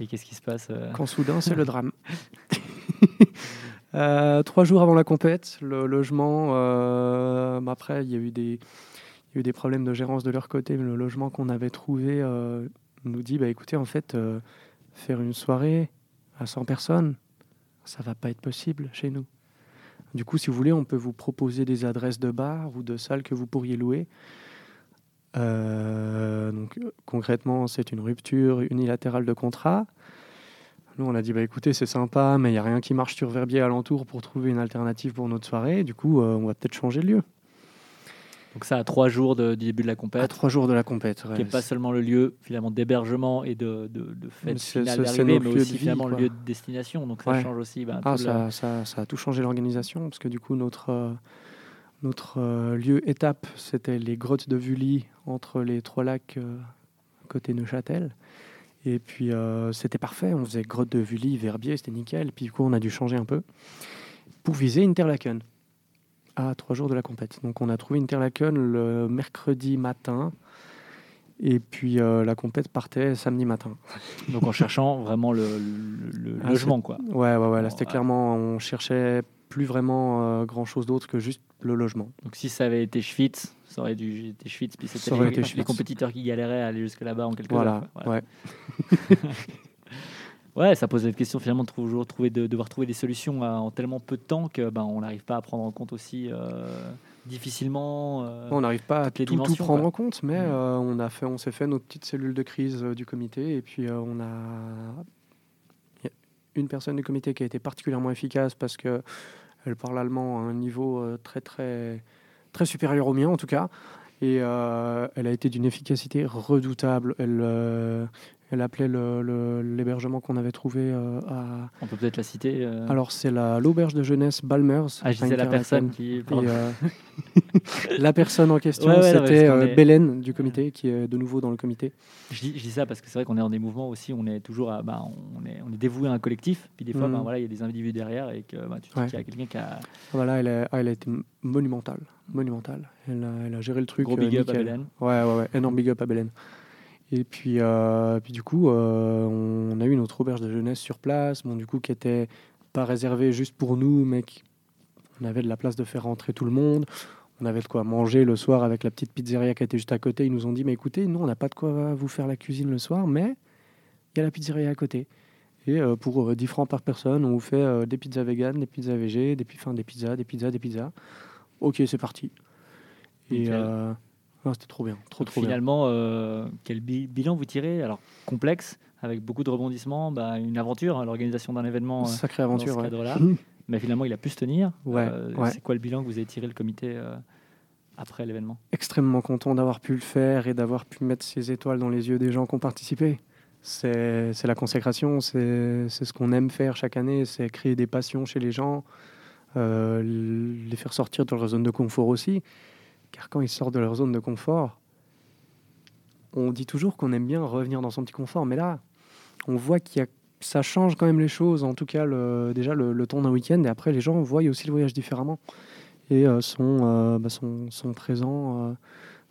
Et qu'est-ce qui se passe euh, Quand soudain, c'est le drame. Euh, trois jours avant la compète, le logement. euh, bah après, il y a eu des, y a eu des problèmes de gérance de leur côté, mais le logement qu'on avait trouvé euh, nous dit, bah écoutez, en fait, faire une soirée à 100 personnes, ça va pas être possible chez nous. Du coup, si vous voulez, on peut vous proposer des adresses de bars ou de salles que vous pourriez louer. Euh, donc, euh, concrètement, c'est une rupture unilatérale de contrat. Nous, on a dit, bah, écoutez, c'est sympa, mais il n'y a rien qui marche sur Verbier alentour pour trouver une alternative pour notre soirée. Du coup, euh, on va peut-être changer de lieu. Donc ça, à trois jours de- du début de la À compète. trois jours de la compète. ouais. qui n'est pas seulement le lieu finalement d'hébergement et de, de, de fête finale d'arrivée, mais aussi vie, finalement le lieu de destination. Donc ça Ouais. change aussi. ben, Ah, ça, ça, ça a tout changé l'organisation, parce que du coup, notre, euh, notre euh, lieu étape, c'était les grottes de Vully, entre les trois lacs euh, côté Neuchâtel. Et puis, euh, c'était parfait. On faisait grotte de Vully, Verbier, c'était nickel. Puis, du coup, on a dû changer un peu pour viser Interlaken à trois jours de la compète. Donc, on a trouvé Interlaken le mercredi matin. Et puis, euh, la compète partait samedi matin. Donc en cherchant vraiment le, le- le Ah, logement. quoi. Ouais, ouais, ouais. Là, c'était clairement, on cherchait plus vraiment euh, grand chose d'autre que juste le logement. Donc si ça avait été Schwitz, ça aurait dû été Schwitz, puis c'était les, les compétiteurs qui galéraient à aller jusque là-bas en quelques Voilà, heures. ouais. Ouais, ça pose la question finalement de toujours trouver, de devoir trouver des solutions à- en tellement peu de temps que ben, on n'arrive pas à prendre en compte aussi euh, difficilement. euh, On n'arrive pas à tout, tout prendre quoi. en compte, mais Mm. euh, on a fait, on s'est fait notre petite cellule de crise du comité, et puis on a une personne du comité qui a été particulièrement efficace parce que elle parle allemand à un niveau euh, très très très supérieur au mien en tout cas, et euh, elle a été d'une efficacité redoutable. Elle euh, elle appelait l'hébergement qu'on avait trouvé euh, à. On peut peut-être la citer. euh. Alors c'est la l'auberge de jeunesse Balmers. Ah, je à disais la personne qui- euh, la personne en question, Ouais, ouais, non, c'était euh, est- Bélène du comité, qui est de nouveau dans le comité. Je dis, je dis ça parce que c'est vrai qu'on est dans des mouvements aussi, on est toujours à, bah, on, est, on est dévoué à un collectif, puis des fois, Mhm. bah, voilà, il y a des individus derrière et que bah, tu dis Ouais. qu'il y a quelqu'un qui a. Voilà, elle a, ah, elle a été monumentale, monumentale. Elle a, elle a géré le truc. Gros euh, big up à. Bélène. Ouais, ouais, ouais, énorme big up à Bélène. Et puis, euh, puis du coup, euh, on a eu notre auberge de jeunesse sur place, bon, du coup, qui était pas réservée juste pour nous, mais qui- on avait de la place de faire rentrer tout le monde. On avait de quoi manger le soir avec la petite pizzeria qui était juste à côté. Ils nous ont dit, mais écoutez, nous, on n'a pas de quoi vous faire la cuisine le soir, mais il y a la pizzeria à côté. Et euh, pour euh, 10 francs par personne, on vous fait des pizzas véganes, des pizzas végé, des, enfin, des pizzas, des pizzas, des pizzas. Ok, c'est parti. Et non, c'était trop bien, trop bien. finalement, euh, quel bi- bilan vous tirez? Alors, complexe, avec beaucoup de rebondissements, bah, une aventure, hein, l'organisation d'un événement. euh, Sacrée aventure, Dans ouais. ce cadre-là. Mais finalement, il a pu se tenir. Ouais, Euh, ouais. C'est quoi le bilan que vous avez tiré le comité euh, après l'événement? Extrêmement content d'avoir pu le faire et d'avoir pu mettre ces étoiles dans les yeux des gens qui ont participé. C'est c'est la consécration, c'est c'est ce qu'on aime faire chaque année, c'est créer des passions chez les gens, les faire sortir de leur zone de confort aussi. Car quand ils sortent de leur zone de confort, on dit toujours qu'on aime bien revenir dans son petit confort, mais là, on voit qu'il ça change quand même les choses, en tout cas déjà le, le temps d'un week-end, et après les gens voient aussi le voyage différemment et euh, sont, euh, bah, sont, sont présents euh,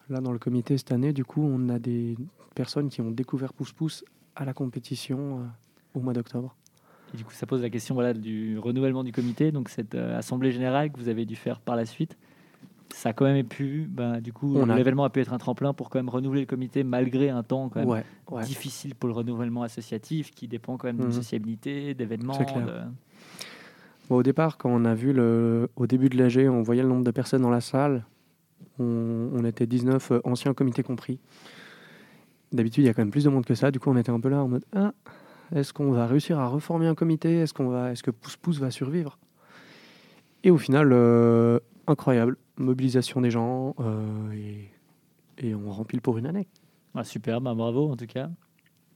là dans le comité cette année. Du coup, on a des personnes qui ont découvert Pouce Pouce à la compétition au mois d'octobre. Et du coup, ça pose la question voilà, du renouvellement du comité, donc cette assemblée générale que vous avez dû faire par la suite. Ça a quand même pu, ben, du coup, a- l'événement a pu être un tremplin pour quand même renouveler le comité malgré un temps quand même Ouais, ouais. difficile pour le renouvellement associatif qui dépend quand même d'une Mhm. sociabilité, d'événements. De- Bon, au départ, quand on a vu le, au début de l'AG, on voyait le nombre de personnes dans la salle. On, on était 19, euh, anciens comités compris. D'habitude, il y a quand même plus de monde que ça. Du coup, on était un peu là en mode Ah, Est-ce qu'on va réussir à reformer un comité? Est-ce qu'on va, est-ce que Pouce Pouce va survivre? Et au final, euh, incroyable mobilisation des gens euh, et, et on remplit pour une année. Ah, super, bah, bravo en tout cas.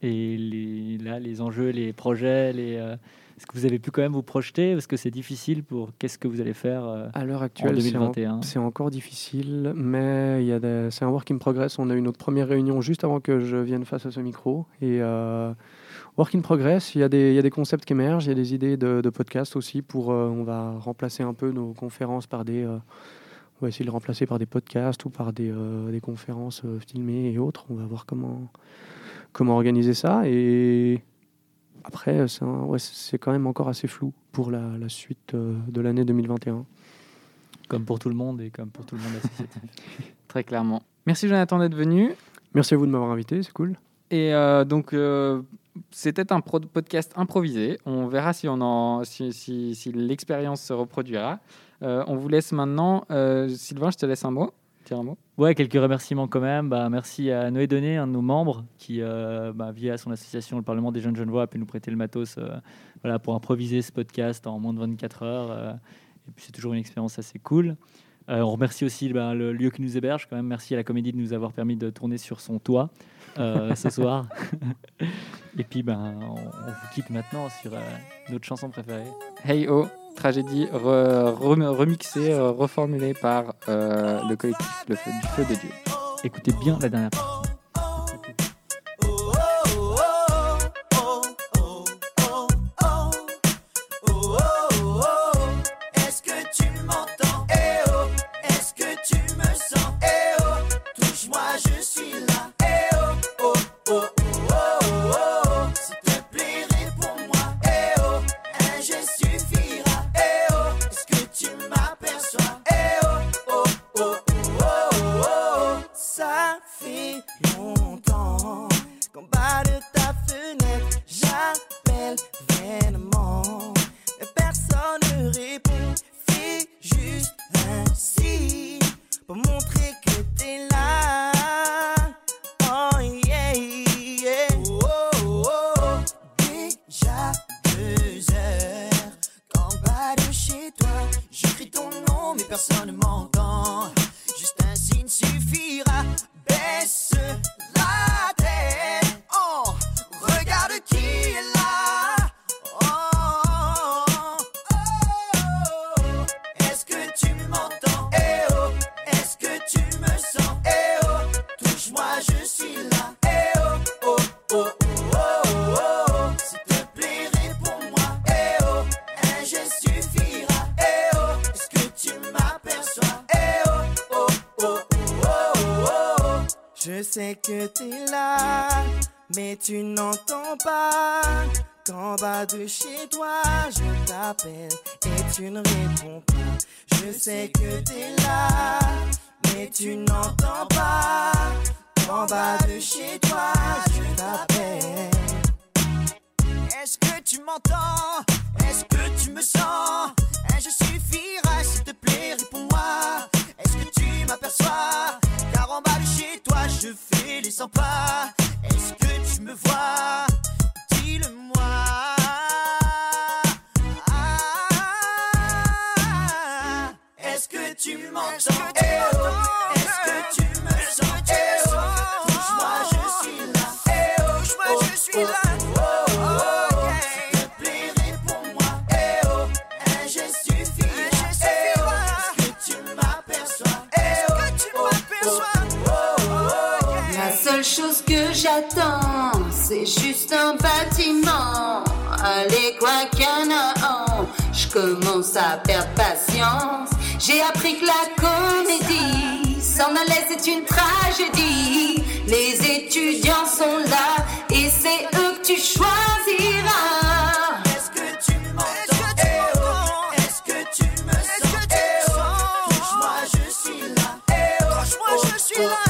Et les, là, les enjeux, les projets, les, euh, est-ce que vous avez pu quand même vous projeter Parce que c'est difficile pour qu'est-ce que vous allez faire euh, À l'heure actuelle, c'est en- 2021 c'est encore difficile, mais il y a des- c'est un work in progress. On a eu notre première réunion juste avant que je vienne face à ce micro. Et euh, work in progress, il y, a des, il y a des concepts qui émergent, il y a des idées de, de podcasts aussi. Pour, euh, on va remplacer un peu nos conférences par des. On va essayer de le remplacer par des podcasts ou par des, euh, des conférences euh, filmées et autres. On va voir comment, comment organiser ça. Et après, c'est un- ouais, c'est quand même encore assez flou pour la, la suite euh, de l'année 2021. Comme pour tout le monde et comme pour tout le monde associatif. Très clairement. Merci Jonathan d'être venu. Merci à vous de m'avoir invité, c'est cool. Et euh, donc, euh, c'était un pro- podcast improvisé. On verra si, on en, si, si- si l'expérience se reproduira. Euh, on vous laisse maintenant. Euh, Sylvain, je te laisse un mot. Un mot. Ouais, quelques remerciements quand même. Bah, merci à Noé Donné, un de nos membres, qui, euh, bah, via son association, le Parlement des Jeunes Genevois, a pu nous prêter le matos euh, voilà, pour improviser ce podcast en moins de 24 heures. euh, et puis, c'est toujours une expérience assez cool. On remercie aussi bah, le lieu qui nous héberge. Quand même, merci à la comédie de nous avoir permis de tourner sur son toit ce soir. et puis, ben, on, on vous quitte maintenant sur notre chanson préférée. Hey Oh, tragédie re- rem- remixée, euh, reformulée par euh, le collectif Le du Feu de Dieu. Écoutez bien la dernière partie. Tu n'entends pas. Qu'en bas de chez toi, je t'appelle et tu ne réponds pas. Je sais que t'es là, mais tu n'entends pas. Qu'en bas de chez toi, je t'appelle. Est-ce que tu m'entends? Est-ce que tu me sens? Je suffira, s'il te plaît, réponds-moi. Est-ce que tu m'aperçois? Car en bas de chez toi, je fais les 100 pas. Est-ce que tu me vois? Dis-le-moi. Ah, Est-ce que tu m'entends? c'est juste un bâtiment. Allez, quoi qu'il qu'un je commence à perdre patience. J'ai appris que la comédie s'en allait, c'est une tragédie. Les étudiants sont là et c'est eux que tu choisiras. Est-ce que tu m'entends? Est-ce que tu eh oh. me sens? Eh oh. Moi je suis là. Eh oh. Je suis là.